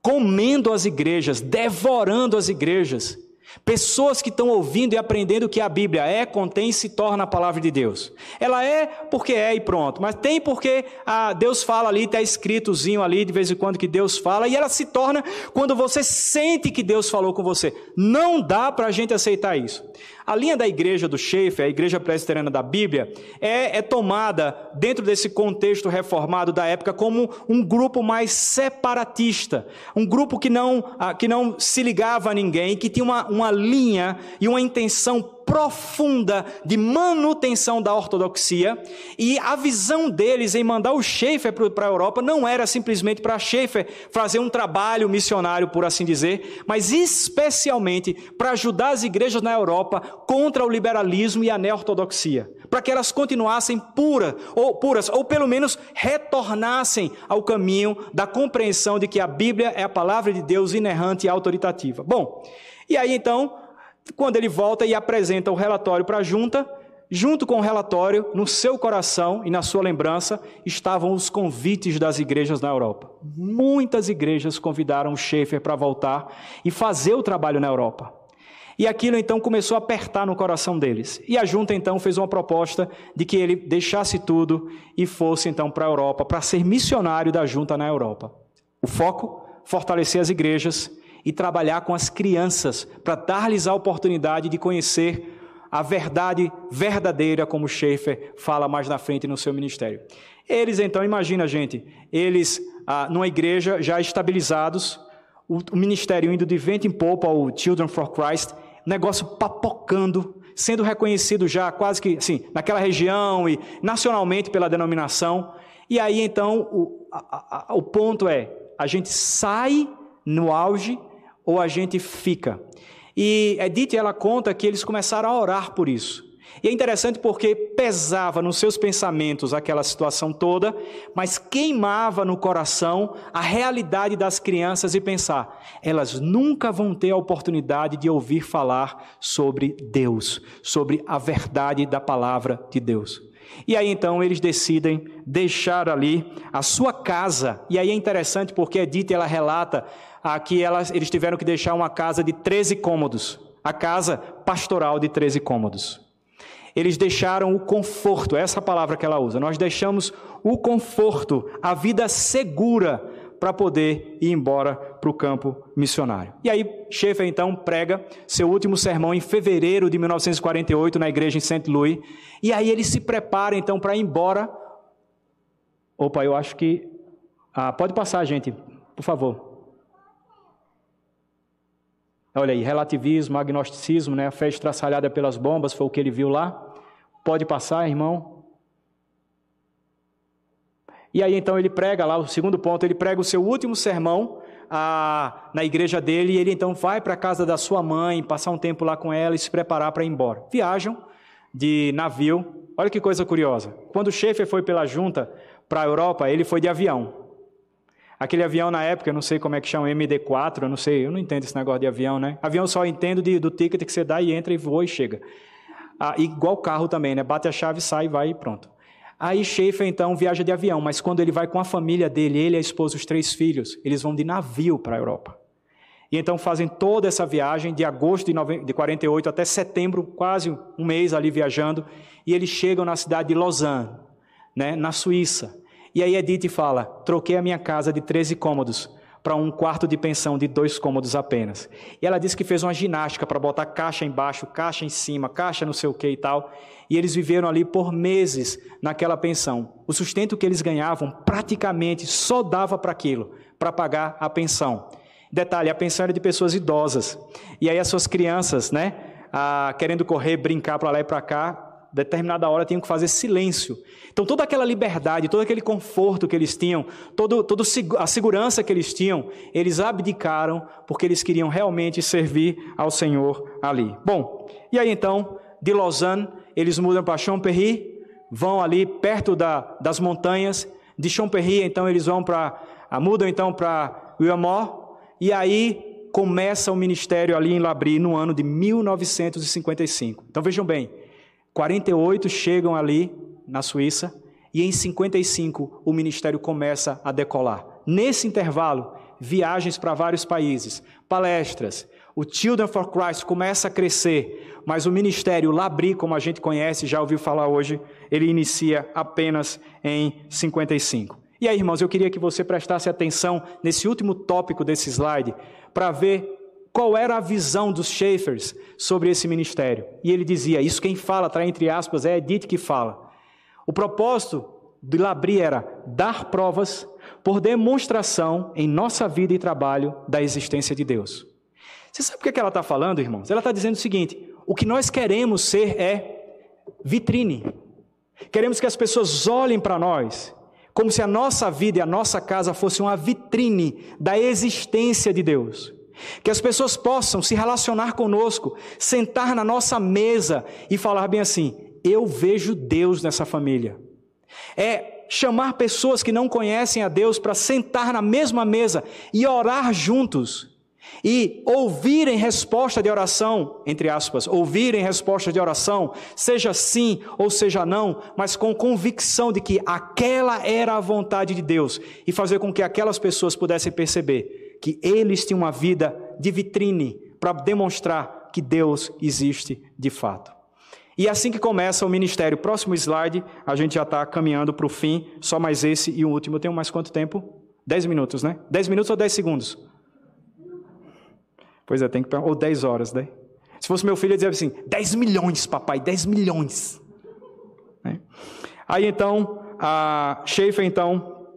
comendo as igrejas, devorando as igrejas. Pessoas que estão ouvindo e aprendendo que a Bíblia é, contém e se torna a palavra de Deus. Ela é porque é e pronto, mas tem porque ah, Deus fala ali, está escritozinho ali de vez em quando que Deus fala, e ela se torna quando você sente que Deus falou com você. Não dá para a gente aceitar isso. A linha da igreja do Schaefer, a igreja presbiteriana da Bíblia, é, é, tomada dentro desse contexto reformado da época como um grupo mais separatista, um grupo que não, que não se ligava a ninguém, que tinha uma, uma linha e uma intenção profunda de manutenção da ortodoxia, e a visão deles em mandar o Schaefer para a Europa não era simplesmente para Schaefer fazer um trabalho missionário, por assim dizer, mas especialmente para ajudar as igrejas na Europa contra o liberalismo e a neo-ortodoxia, para que elas continuassem pura, ou puras, ou pelo menos retornassem ao caminho da compreensão de que a Bíblia é a palavra de Deus inerrante e autoritativa. Bom, e aí então quando ele volta e apresenta o relatório para a junta, junto com o relatório, no seu coração e na sua lembrança, estavam os convites das igrejas na Europa. Muitas igrejas convidaram o Schaefer para voltar e fazer o trabalho na Europa. E aquilo então começou a apertar no coração deles. E a junta então fez uma proposta de que ele deixasse tudo e fosse então para a Europa, para ser missionário da junta na Europa. O foco? Fortalecer as igrejas e trabalhar com as crianças para dar-lhes a oportunidade de conhecer a verdade verdadeira, como Schaefer fala mais na frente no seu ministério. Eles então, imagina gente, eles ah, numa igreja já estabilizados, o, o, ministério indo de vento em popa ao Children for Christ, negócio papocando, sendo reconhecido já quase que assim, naquela região e nacionalmente pela denominação. E aí então o, a, a, o ponto é: a gente sai no auge ou a gente fica. E Edith ela conta que eles começaram a orar por isso. E é interessante porque pesava nos seus pensamentos aquela situação toda, mas queimava no coração a realidade das crianças e pensar: elas nunca vão ter a oportunidade de ouvir falar sobre Deus, sobre a verdade da palavra de Deus. E aí então eles decidem deixar ali a sua casa. E aí é interessante porque Edith ela relata aqui elas, eles tiveram que deixar uma casa de 13 cômodos, a casa pastoral de 13 cômodos. Eles deixaram o conforto, essa é palavra que ela usa. Nós deixamos o conforto, a vida segura para poder ir embora para o campo missionário. E aí, Schaeffer então prega seu último sermão em fevereiro de 1948 na igreja em St. Louis. E aí ele se prepara então para ir embora. Opa, eu acho que. Ah, pode passar, gente, por favor. Olha aí, relativismo, agnosticismo, né? a fé estraçalhada pelas bombas, foi o que ele viu lá. Pode passar, irmão? E aí então ele prega lá, o segundo ponto, ele prega o seu último sermão a, na igreja dele, e ele então vai para a casa da sua mãe, passar um tempo lá com ela e se preparar para ir embora. Viajam de navio. Olha que coisa curiosa. Quando o Schaefer foi pela junta para a Europa, ele foi de avião. Aquele avião na época, eu não sei como é que chama, MD4, eu não sei, eu não entendo esse negócio de avião, né? Avião só entendo de, do ticket que você dá e entra e voa e chega. Ah, igual carro também, né? Bate a chave, sai, vai e pronto. Aí Schaefer então viaja de avião, mas quando ele vai com a família dele, ele, a esposa, os três filhos, eles vão de navio para a Europa. E então fazem toda essa viagem de agosto de, de 48 até setembro, quase um mês ali viajando, e eles chegam na cidade de Lausanne, né, na Suíça. E aí Edith fala: troquei a minha casa de 13 cômodos para um quarto de pensão de dois cômodos apenas. E ela disse que fez uma ginástica para botar caixa embaixo, caixa em cima, caixa não sei o que e tal. E eles viveram ali por meses naquela pensão. O sustento que eles ganhavam praticamente só dava para aquilo, para pagar a pensão. Detalhe: a pensão era de pessoas idosas. E aí as suas crianças, né, ah, querendo correr, brincar para lá e para cá, determinada hora tinham que fazer silêncio. Então, toda aquela liberdade, todo aquele conforto que eles tinham, toda todo a segurança que eles tinham, eles abdicaram porque eles queriam realmente servir ao Senhor ali. Bom, e aí então, de Lausanne, eles mudam para Champéry, vão ali perto da, das montanhas. De Champéry, então, eles vão para, ah, mudam então para Wilmore, e aí começa o ministério ali em Labri no ano de 1955. Então vejam bem, 48 chegam ali na Suíça e em 55 o ministério começa a decolar. Nesse intervalo, viagens para vários países, palestras, O Children for Christ começa a crescer, mas o ministério Labri, como a gente conhece, já ouviu falar hoje, ele inicia apenas em 55. E aí, irmãos, eu queria que você prestasse atenção nesse último tópico desse slide, para ver qual era a visão dos Schaeffers sobre esse ministério. E ele dizia: Isso quem fala, está entre aspas, é Edith que fala. O propósito de Labri era dar provas por demonstração em nossa vida e trabalho da existência de Deus. Você sabe o que, é que ela está falando, irmãos? Ela está dizendo o seguinte: o que nós queremos ser é vitrine. Queremos que as pessoas olhem para nós como se a nossa vida e a nossa casa fosse uma vitrine da existência de Deus. Que as pessoas possam se relacionar conosco, sentar na nossa mesa e falar bem assim: eu vejo Deus nessa família. É chamar pessoas que não conhecem a Deus para sentar na mesma mesa e orar juntos e ouvirem resposta de oração, entre aspas, ouvirem resposta de oração, seja sim ou seja não, mas com convicção de que aquela era a vontade de Deus e fazer com que aquelas pessoas pudessem perceber que eles tinham uma vida de vitrine para demonstrar que Deus existe de fato. E assim que começa o ministério, próximo slide, a gente já está caminhando para o fim, só mais esse e o último. Eu tenho mais quanto tempo? Dez minutos, né? Dez minutos ou dez segundos? Pois é, tem que ou 10 horas, né? Se fosse meu filho, eu dizia assim: 10 milhões, papai, 10 milhões. Né? Aí então, a Schaefer, então,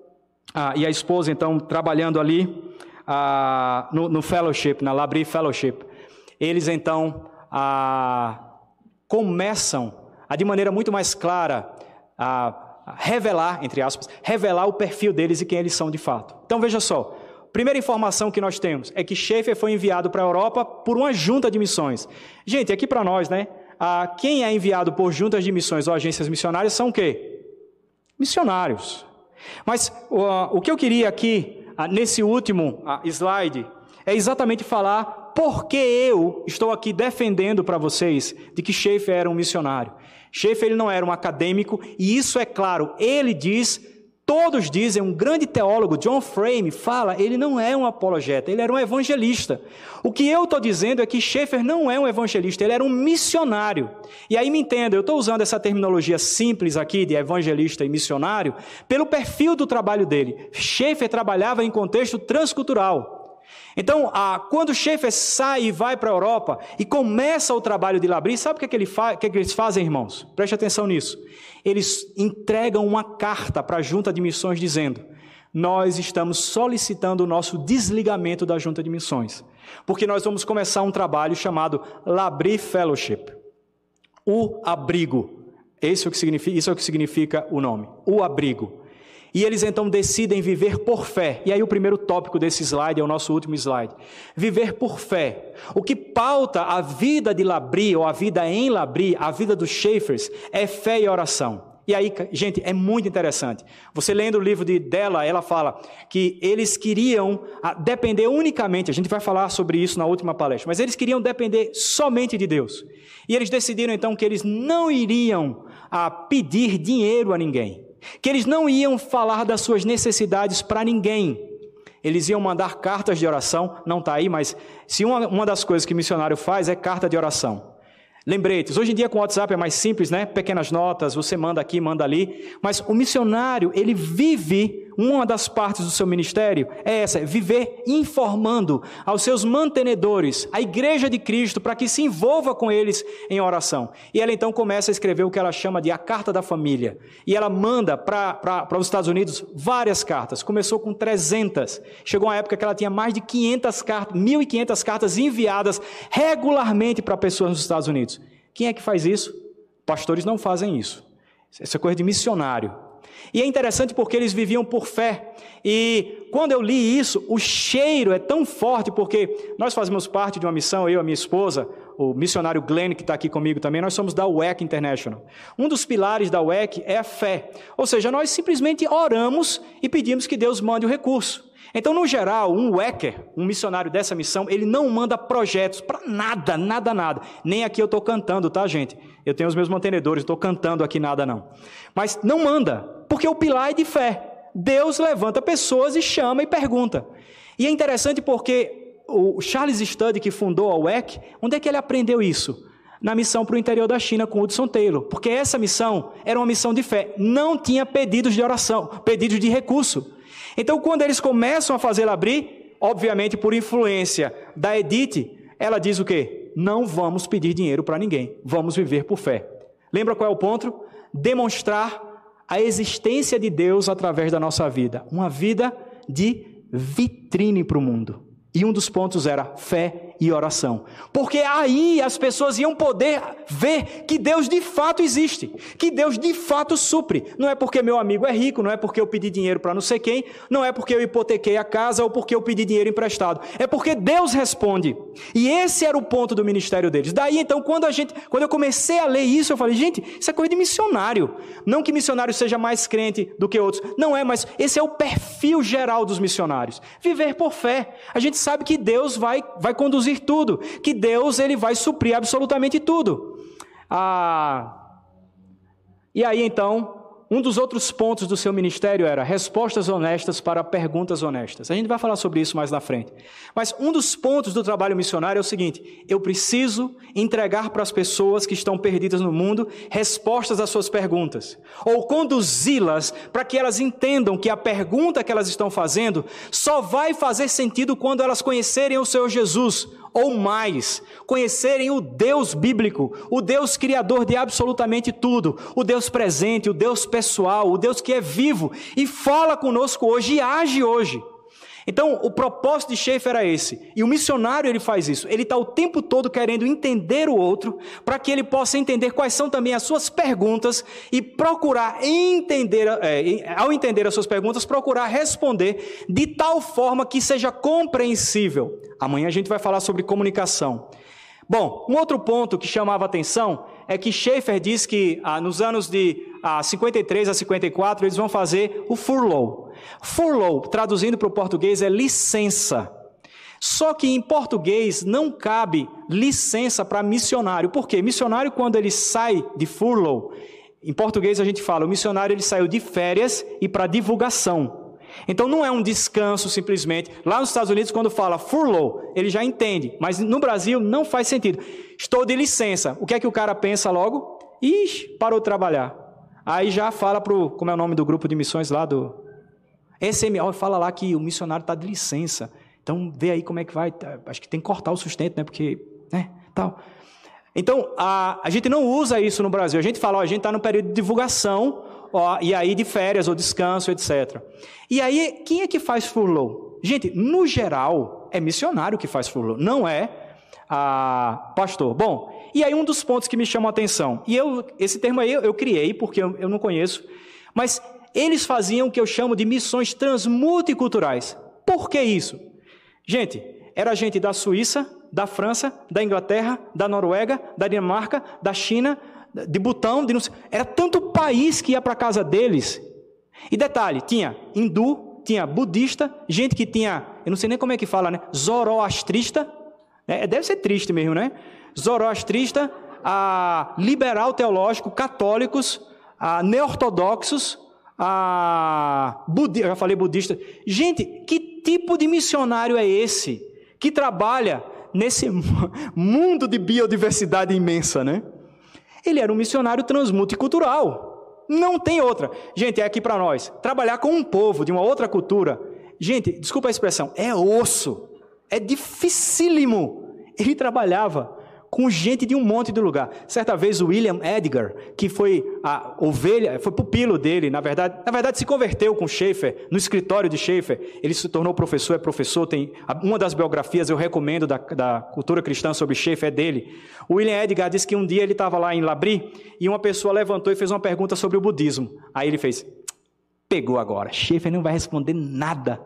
a, e a esposa, então, trabalhando ali a, no, no, fellowship, na Labri Fellowship, eles então a, começam a, de maneira muito mais clara, a revelar, entre aspas, revelar o perfil deles e quem eles são de fato. Então veja só, Primeira informação que nós temos é que Schaefer foi enviado para a Europa por uma junta de missões. Gente, aqui para nós, né? Ah, quem é enviado por juntas de missões ou agências missionárias são o quê? Missionários. Mas uh, o que eu queria aqui, nesse último uh, slide, é exatamente falar por que eu estou aqui defendendo para vocês de que Schaefer era um missionário. Schaefer ele não era um acadêmico, e isso é claro, ele diz Todos dizem, um grande teólogo, John Frame, fala, ele não é um apologeta, ele era um evangelista. O que eu estou dizendo é que Schaeffer não é um evangelista, ele era um missionário. E aí me entenda, eu estou usando essa terminologia simples aqui de evangelista e missionário pelo perfil do trabalho dele. Schaeffer trabalhava em contexto transcultural. Então, quando Schaeffer sai e vai para a Europa e começa o trabalho de Labri, sabe o que, é que, ele fa que, é que eles fazem, irmãos? Preste atenção nisso. Eles entregam uma carta para a junta de missões dizendo: Nós estamos solicitando o nosso desligamento da junta de missões, porque nós vamos começar um trabalho chamado Labri Fellowship o abrigo. É o que significa, isso é o que significa o nome, o abrigo. E eles então decidem viver por fé. E aí o primeiro tópico desse slide é o nosso último slide. Viver por fé. O que pauta a vida de Labri, ou a vida em Labri, a vida dos Schaeffers, é fé e oração. E aí, gente, é muito interessante. Você lendo o livro de dela, ela fala que eles queriam ah, depender unicamente, a gente vai falar sobre isso na última palestra, mas eles queriam depender somente de Deus. E eles decidiram então que eles não iriam a ah, pedir dinheiro a ninguém que eles não iam falar das suas necessidades para ninguém. Eles iam mandar cartas de oração, não está aí, mas se uma, uma das coisas que missionário faz é carta de oração. Lembretes. Hoje em dia com o WhatsApp é mais simples, né? Pequenas notas, você manda aqui, manda ali. Mas o missionário, ele vive uma das partes do seu ministério é essa: é viver informando aos seus mantenedores, a igreja de Cristo, para que se envolva com eles em oração. E ela então começa a escrever o que ela chama de a carta da família. E ela manda para os Estados Unidos várias cartas. Começou com 300. Chegou uma época que ela tinha mais de 500 cartas, 1.500 cartas enviadas regularmente para pessoas nos Estados Unidos. Quem é que faz isso? Pastores não fazem isso. Isso é coisa de missionário. E é interessante porque eles viviam por fé. E quando eu li isso, o cheiro é tão forte, porque nós fazemos parte de uma missão, eu e a minha esposa, o missionário Glenn, que está aqui comigo também, nós somos da WEC International. Um dos pilares da WEC é a fé. Ou seja, nós simplesmente oramos e pedimos que Deus mande o recurso. Então, no geral, um Wecker, um missionário dessa missão, ele não manda projetos para nada, nada, nada. Nem aqui eu estou cantando, tá, gente? Eu tenho os meus mantenedores, estou cantando aqui nada, não. Mas não manda, porque o pilar é de fé. Deus levanta pessoas e chama e pergunta. E é interessante porque o Charles Studd, que fundou a UEC, onde é que ele aprendeu isso? Na missão para o interior da China com Hudson Taylor, porque essa missão era uma missão de fé, não tinha pedidos de oração, pedidos de recurso. Então, quando eles começam a fazê-la abrir, obviamente por influência da Edith, ela diz o quê? Não vamos pedir dinheiro para ninguém, vamos viver por fé. Lembra qual é o ponto? Demonstrar a existência de Deus através da nossa vida, uma vida de vitrine para o mundo. E um dos pontos era fé e oração. Porque aí as pessoas iam poder ver que Deus de fato existe, que Deus de fato supre. Não é porque meu amigo é rico, não é porque eu pedi dinheiro para não sei quem, não é porque eu hipotequei a casa ou porque eu pedi dinheiro emprestado. É porque Deus responde. E esse era o ponto do ministério deles. Daí então, quando a gente, quando eu comecei a ler isso, eu falei, gente, isso é coisa de missionário. Não que missionário seja mais crente do que outros. Não é, mas esse é o perfil geral dos missionários. Viver por fé. A gente sabe que Deus vai, vai conduzir tudo, que Deus ele vai suprir absolutamente tudo. Ah, e aí então, um dos outros pontos do seu ministério era respostas honestas para perguntas honestas. A gente vai falar sobre isso mais na frente. Mas um dos pontos do trabalho missionário é o seguinte: eu preciso entregar para as pessoas que estão perdidas no mundo respostas às suas perguntas, ou conduzi-las para que elas entendam que a pergunta que elas estão fazendo só vai fazer sentido quando elas conhecerem o Senhor Jesus, ou mais, conhecerem o Deus bíblico, o Deus criador de absolutamente tudo, o Deus presente, o Deus pessoal, o Deus que é vivo e fala conosco hoje e age hoje. Então, o propósito de Schaefer era esse. E o missionário ele faz isso. Ele está o tempo todo querendo entender o outro, para que ele possa entender quais são também as suas perguntas e procurar entender, é, ao entender as suas perguntas, procurar responder de tal forma que seja compreensível. Amanhã a gente vai falar sobre comunicação. Bom, um outro ponto que chamava atenção é que Schaefer diz que ah, nos anos de ah, 53 a 54 eles vão fazer o furlough. Furlough, traduzindo para o português, é licença. Só que em português não cabe licença para missionário. Por quê? Missionário, quando ele sai de furlough, em português a gente fala, o missionário ele saiu de férias e para divulgação. Então não é um descanso simplesmente. Lá nos Estados Unidos, quando fala furlough, ele já entende. Mas no Brasil não faz sentido. Estou de licença. O que é que o cara pensa logo? Ixi, parou de trabalhar. Aí já fala para o. Como é o nome do grupo de missões lá do. SMO, fala lá que o missionário está de licença. Então vê aí como é que vai. Acho que tem que cortar o sustento, né? Porque. Né? Tal. Então, a, a gente não usa isso no Brasil. A gente fala, ó, a gente está no período de divulgação ó, e aí de férias ou descanso, etc. E aí, quem é que faz furlough? Gente, no geral, é missionário que faz furlough, não é a pastor. Bom, e aí um dos pontos que me chamou a atenção, e eu, esse termo aí eu, criei porque eu, eu não conheço, mas eles faziam o que eu chamo de missões transmulticulturais. Por que isso? Gente, era gente da Suíça, da França, da Inglaterra, da Noruega, da Dinamarca, da China, de Butão, de não sei, era tanto país que ia para casa deles. E detalhe, tinha hindu, tinha budista, gente que tinha, eu não sei nem como é que fala, né? Zoroastrista, né? deve ser triste mesmo, né? Zoroastrista, a liberal teológico, católicos, a neortodoxos, a budi, eu já falei budista. Gente, que tipo de missionário é esse que trabalha nesse mundo de biodiversidade imensa, né? Ele era um missionário transmulticultural. Não tem outra. Gente, é aqui para nós. Trabalhar com um povo de uma outra cultura. Gente, desculpa a expressão, é osso. É dificílimo. Ele trabalhava com gente de um monte de lugar. Certa vez o William Edgar, que foi a ovelha, foi pupilo dele, na verdade, na verdade se converteu com Schaefer, no escritório de Schaefer, ele se tornou professor, é professor, tem uma das biografias eu recomendo da, da cultura cristã sobre Schaefer é dele. O William Edgar disse que um dia ele estava lá em Labri e uma pessoa levantou e fez uma pergunta sobre o budismo. Aí ele fez, pegou agora, Schaefer não vai responder nada.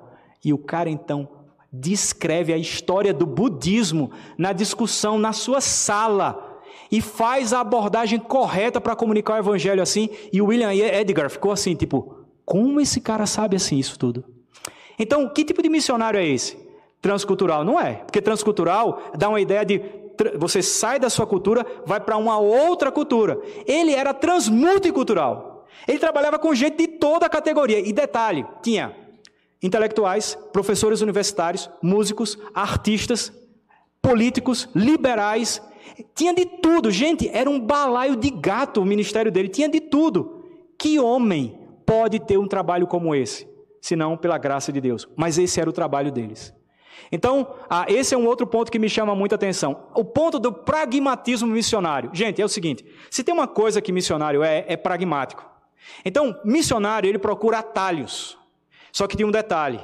E o cara então descreve a história do budismo na discussão na sua sala e faz a abordagem correta para comunicar o evangelho assim. E William Edgar ficou assim, tipo, como esse cara sabe assim isso tudo? Então, que tipo de missionário é esse? Transcultural não é, porque transcultural dá uma ideia de você sai da sua cultura, vai para uma outra cultura. Ele era transmulticultural. Ele trabalhava com gente de toda a categoria. E detalhe, tinha intelectuais, professores universitários, músicos, artistas, políticos, liberais, tinha de tudo. Gente, era um balaio de gato o ministério dele, tinha de tudo. Que homem pode ter um trabalho como esse? Senão pela graça de Deus. Mas esse era o trabalho deles. Então, ah, esse é um outro ponto que me chama muita atenção. O ponto do pragmatismo missionário. Gente, é o seguinte: se tem uma coisa que missionário é, é pragmático. Então, missionário, ele procura atalhos. Só que tem um detalhe: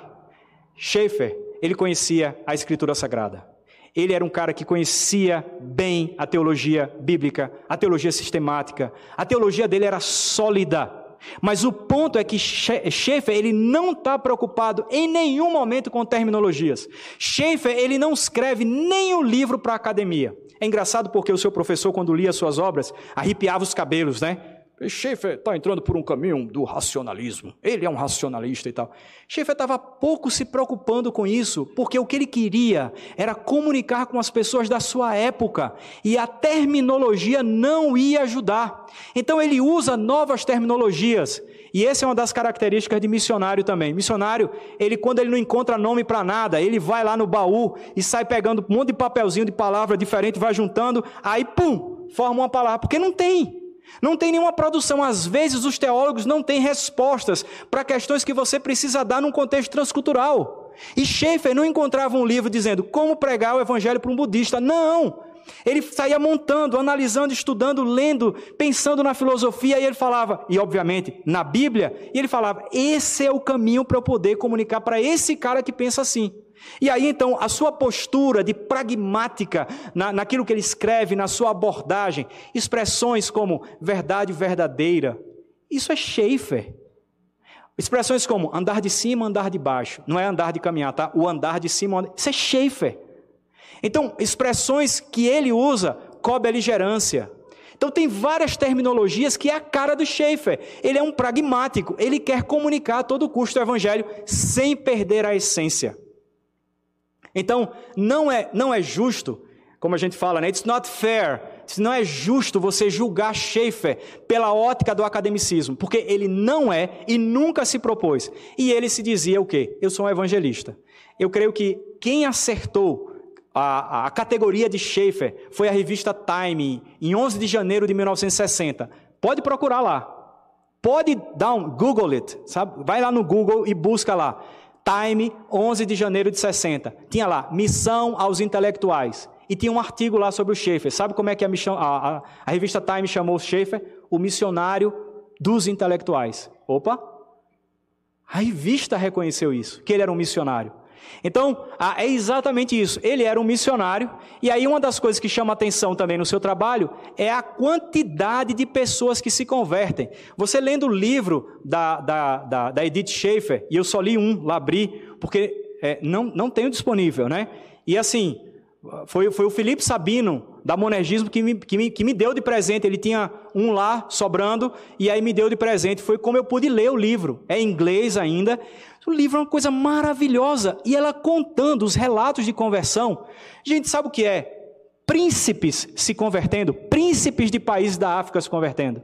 Schaeffer, ele conhecia a Escritura Sagrada. Ele era um cara que conhecia bem a teologia bíblica, a teologia sistemática. A teologia dele era sólida. Mas o ponto é que Schaeffer, ele não está preocupado em nenhum momento com terminologias. Schaeffer, ele não escreve nenhum livro para a academia. É engraçado porque o seu professor, quando lia suas obras, arrepiava os cabelos, né? Schaeffer está entrando por um caminho do racionalismo. Ele é um racionalista e tal. Schaeffer estava pouco se preocupando com isso, porque o que ele queria era comunicar com as pessoas da sua época, e a terminologia não ia ajudar. Então ele usa novas terminologias. E essa é uma das características de missionário também. Missionário, ele quando ele não encontra nome para nada, ele vai lá no baú e sai pegando um monte de papelzinho de palavra diferente, vai juntando, aí pum, forma uma palavra, porque não tem. Não tem nenhuma produção. Às vezes os teólogos não têm respostas para questões que você precisa dar num contexto transcultural. E Schaeffer não encontrava um livro dizendo como pregar o evangelho para um budista. Não! Ele saía montando, analisando, estudando, lendo, pensando na filosofia, e ele falava, e obviamente na Bíblia, e ele falava: esse é o caminho para eu poder comunicar para esse cara que pensa assim. E aí então a sua postura de pragmática na, naquilo que ele escreve, na sua abordagem, expressões como verdade verdadeira, isso é Schaefer. Expressões como andar de cima, andar de baixo, não é andar de caminhar, tá? O andar de cima, isso é Schaefer. Então, expressões que ele usa, co-beligerância. Então, tem várias terminologias que é a cara do Schaefer. Ele é um pragmático, ele quer comunicar a todo custo o evangelho sem perder a essência. Então, não é, não é justo, como a gente fala, né? It's not fair. Não é justo você julgar Schaefer pela ótica do academicismo, porque ele não é e nunca se propôs. E ele se dizia o quê? Eu sou um evangelista. Eu creio que quem acertou a, a, categoria de Schaefer foi a revista Time, em 11 de janeiro de 1960. Pode procurar lá. Pode dar um Google it, sabe? Vai lá no Google e busca lá. Time, 11 de janeiro de 60. Tinha lá, missão aos intelectuais. E tinha um artigo lá sobre o Schaefer. Sabe como é que a, a, a revista Time chamou o Schaefer? O missionário dos intelectuais. Opa! A revista reconheceu isso, que ele era um missionário. Então, é exatamente isso. Ele era um missionário, e aí uma das coisas que chama atenção também no seu trabalho é a quantidade de pessoas que se convertem. Você lendo o livro da, da, da, da Edith Schaefer, e eu só li um, lá abri, porque é, não, não tenho disponível, né? E assim, foi, foi o Felipe Sabino, da Monergismo, que me, que, me, que me deu de presente. Ele tinha um lá sobrando, e aí me deu de presente. Foi como eu pude ler o livro. É em inglês ainda. O livro é uma coisa maravilhosa. E ela contando os relatos de conversão. Gente, sabe o que é? Príncipes se convertendo, príncipes de países da África se convertendo,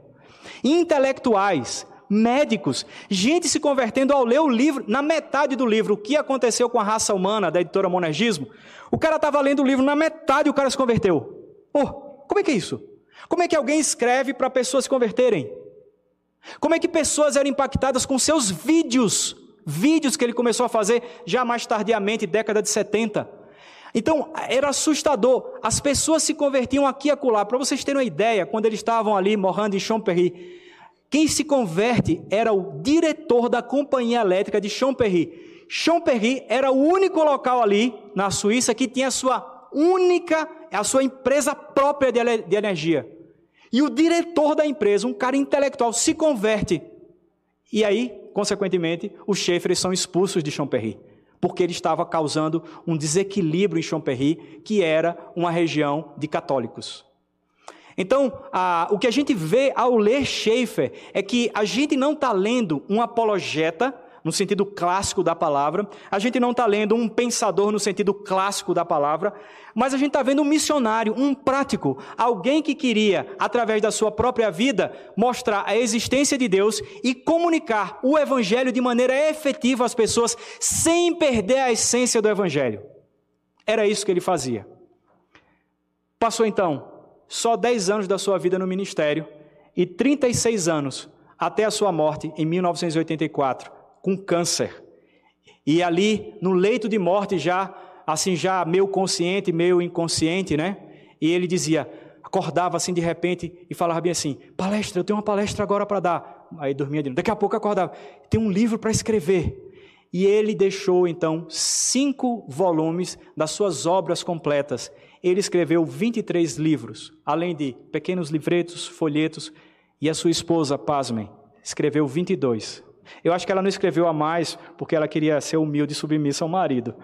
intelectuais, médicos, gente se convertendo ao ler o livro, na metade do livro, o que aconteceu com a raça humana, da editora Monergismo. O cara estava lendo o livro, na metade o cara se converteu. Oh, como é que é isso? Como é que alguém escreve para pessoas se converterem? Como é que pessoas eram impactadas com seus vídeos? Vídeos que ele começou a fazer já mais tardiamente, década de 70. Então, era assustador. As pessoas se convertiam aqui e acolá. Para vocês terem uma ideia, quando eles estavam ali morrendo em Chomperry, quem se converte era o diretor da companhia elétrica de Chomperry. Chomperry era o único local ali na Suíça que tinha sua única, a sua empresa própria de, energia. E o diretor da empresa, um cara intelectual, se converte. E aí, consequentemente, os chefres são expulsos de Chomperry, porque ele estava causando um desequilíbrio em Chomperry, que era uma região de católicos. Então, a, o que a gente vê ao ler Schaeffer é que a gente não está lendo um apologeta no sentido clássico da palavra, a gente não está lendo um pensador no sentido clássico da palavra, mas a gente está vendo um missionário, um prático, alguém que queria, através da sua própria vida, mostrar a existência de Deus e comunicar o Evangelho de maneira efetiva às pessoas, sem perder a essência do Evangelho. Era isso que ele fazia. Passou então só 10 anos da sua vida no ministério e 36 anos até a sua morte em 1984, com câncer. E ali, no leito de morte, já, assim, já meio consciente, meio inconsciente, né? E ele dizia, acordava assim de repente e falava bem assim: palestra, eu tenho uma palestra agora para dar. Aí dormia de novo. Daqui a pouco acordava, tem um livro para escrever. E ele deixou então cinco volumes das suas obras completas. Ele escreveu 23 livros, além de pequenos livretos, folhetos e a sua esposa, pasmem, escreveu 22. Eu acho que ela não escreveu a mais porque ela queria ser humilde e submissa ao marido.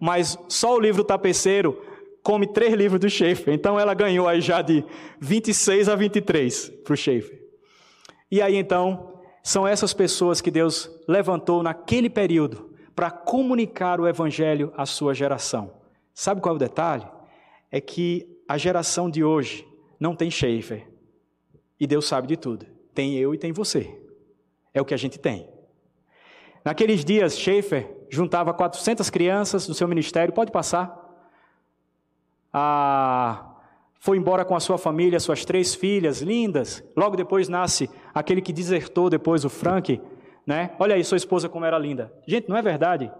Mas só o livro Tapeceiro come três livros do Schaefer. Então ela ganhou aí já de 26 a 23 para o Schaefer. E aí então, são essas pessoas que Deus levantou naquele período para comunicar o Evangelho à sua geração. Sabe qual é o detalhe? É que a geração de hoje não tem Schaefer. E Deus sabe de tudo. Tem eu e tem você. É o que a gente tem. Naqueles dias, Schaefer juntava 400 crianças do seu ministério. Pode passar. Ah, foi embora com a sua família, suas três filhas lindas. Logo depois nasce aquele que desertou depois, o Frank. Né? Olha aí, sua esposa como era linda. Gente, não é verdade?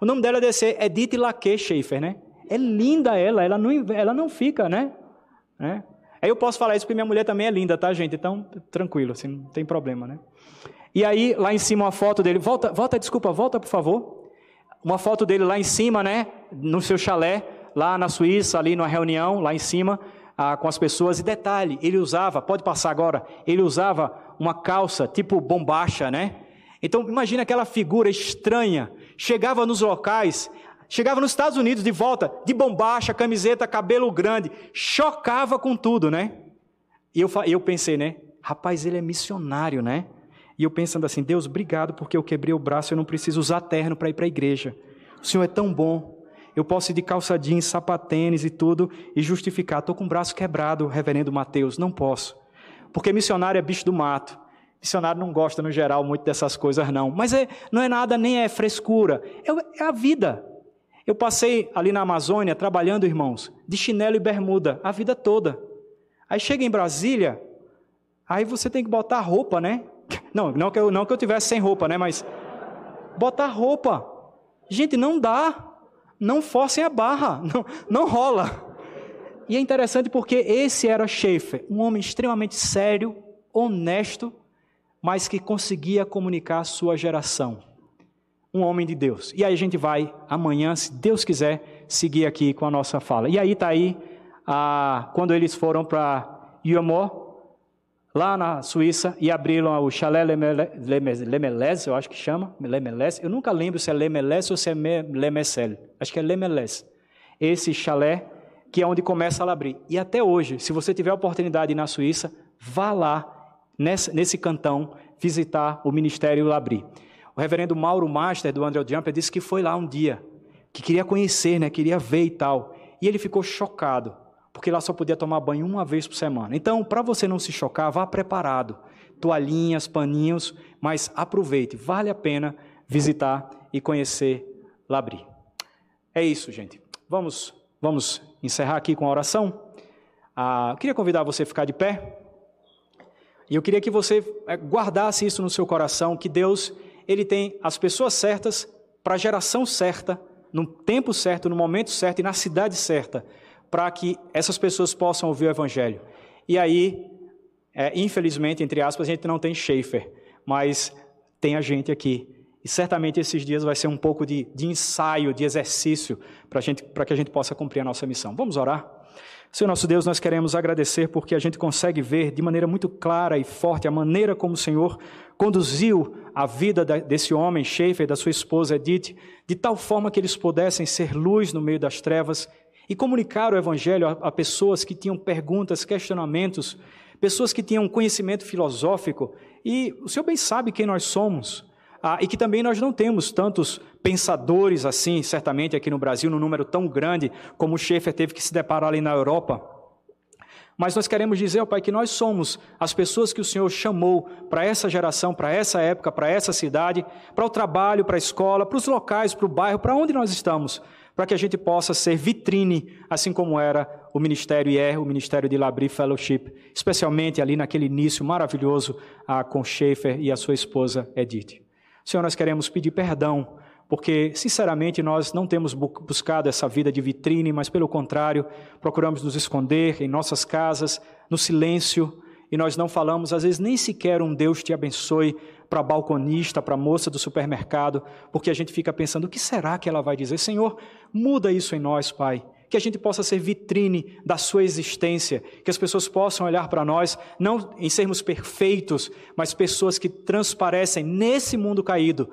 O nome dela deve ser Edith Laque Schaefer, né? É linda ela, ela não, ela não fica, né? né? Aí eu posso falar isso porque minha mulher também é linda, tá, gente? Então, tranquilo, assim, não tem problema, né? E aí, lá em cima, uma foto dele. Volta, volta, desculpa, volta, por favor. Uma foto dele lá em cima, né? No seu chalé, lá na Suíça, ali numa reunião, lá em cima, ah, com as pessoas. E detalhe, ele usava, pode passar agora, ele usava uma calça tipo bombacha, né? Então, imagina aquela figura estranha. Chegava nos locais, Chegava nos Estados Unidos de volta, de bombacha, camiseta, cabelo grande, chocava com tudo, né? E eu, eu pensei, né? Rapaz, ele é missionário, né? E eu pensando assim, Deus, obrigado porque eu quebrei o braço, eu não preciso usar terno para ir para a igreja. O Senhor é tão bom. Eu posso ir de calça jeans, sapatênis e tudo e justificar. Estou com o braço quebrado, reverendo Mateus. Não posso. Porque missionário é bicho do mato. Missionário não gosta, no geral, muito dessas coisas, não. Mas é, não é nada, nem é frescura. É, é a vida. Eu passei ali na Amazônia trabalhando, irmãos, de chinelo e bermuda a vida toda. Aí chega em Brasília, aí você tem que botar roupa, né? Não, não que eu, não que eu tivesse sem roupa, né? Mas botar roupa. Gente, não dá. Não forcem a barra. Não, não rola. E é interessante porque esse era Schaefer, um homem extremamente sério, honesto, mas que conseguia comunicar a sua geração um homem de Deus. E aí a gente vai amanhã, se Deus quiser, seguir aqui com a nossa fala. E aí está aí, ah, quando eles foram para Yomor, lá na Suíça, e abriram o Chalé Lemelez, eu acho que chama, Lemelez. Eu nunca lembro se é Lemelez ou se é Lemessel. Acho que é Lemelez. Esse chalé, que é onde começa a abrir. E até hoje, se você tiver a oportunidade na Suíça, vá lá, nesse, nesse cantão, visitar o Ministério Labri. O reverendo Mauro Master, do Andrew Jumper, disse que foi lá um dia, que queria conhecer, né, queria ver e tal. E ele ficou chocado, porque lá só podia tomar banho uma vez por semana. Então, para você não se chocar, vá preparado. Toalhinhas, paninhos, mas aproveite, vale a pena visitar e conhecer Labri. É isso, gente. Vamos, vamos encerrar aqui com a oração. Ah, eu queria convidar você a ficar de pé. E eu queria que você eh, guardasse isso no seu coração, que Deus ele tem as pessoas certas para a geração certa, no tempo certo, no momento certo e na cidade certa, para que essas pessoas possam ouvir o Evangelho. E aí, é, infelizmente, entre aspas, a gente não tem Schaefer, mas tem a gente aqui. E certamente esses dias vai ser um pouco de, de ensaio, de exercício, para que a gente possa cumprir a nossa missão. Vamos orar? Senhor nosso Deus, nós queremos agradecer porque a gente consegue ver de maneira muito clara e forte a maneira como o Senhor conduziu a vida desse homem, Schaefer, da sua esposa Edith, de tal forma que eles pudessem ser luz no meio das trevas e comunicar o Evangelho a, pessoas que tinham perguntas, questionamentos, pessoas que tinham conhecimento filosófico. E o Senhor bem sabe quem nós somos. ah, e que também nós não temos tantos pensadores assim, certamente aqui no Brasil, num número tão grande como o Schaeffer teve que se deparar ali na Europa. Mas nós queremos dizer, ó Pai, que nós somos as pessoas que o Senhor chamou para essa geração, para essa época, para essa cidade, para o trabalho, para a escola, para os locais, para o bairro, para onde nós estamos, para que a gente possa ser vitrine, assim como era o ministério e é o ministério de Labri Fellowship, especialmente ali naquele início maravilhoso com Schaefer e a sua esposa Edith. Senhor, nós queremos pedir perdão porque, sinceramente, nós não temos buscado essa vida de vitrine, mas, pelo contrário, procuramos nos esconder em nossas casas, no silêncio, e nós não falamos, às vezes, nem sequer um Deus te abençoe para a balconista, para a moça do supermercado, porque a gente fica pensando: o que será que ela vai dizer? Senhor, muda isso em nós, Pai. Que a gente possa ser vitrine da Sua existência, que as pessoas possam olhar para nós, não em sermos perfeitos, mas pessoas que transparecem nesse mundo caído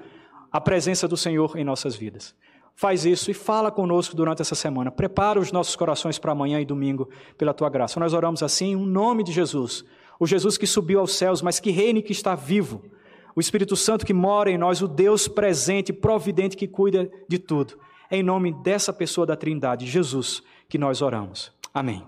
a presença do Senhor em nossas vidas. Faz isso e fala conosco durante essa semana. Prepara os nossos corações para amanhã e domingo pela tua graça. Nós oramos assim em nome de Jesus. O Jesus que subiu aos céus, mas que reina e que está vivo. O Espírito Santo que mora em nós, o Deus presente, providente que cuida de tudo. É em nome dessa pessoa da Trindade, Jesus, que nós oramos. Amém.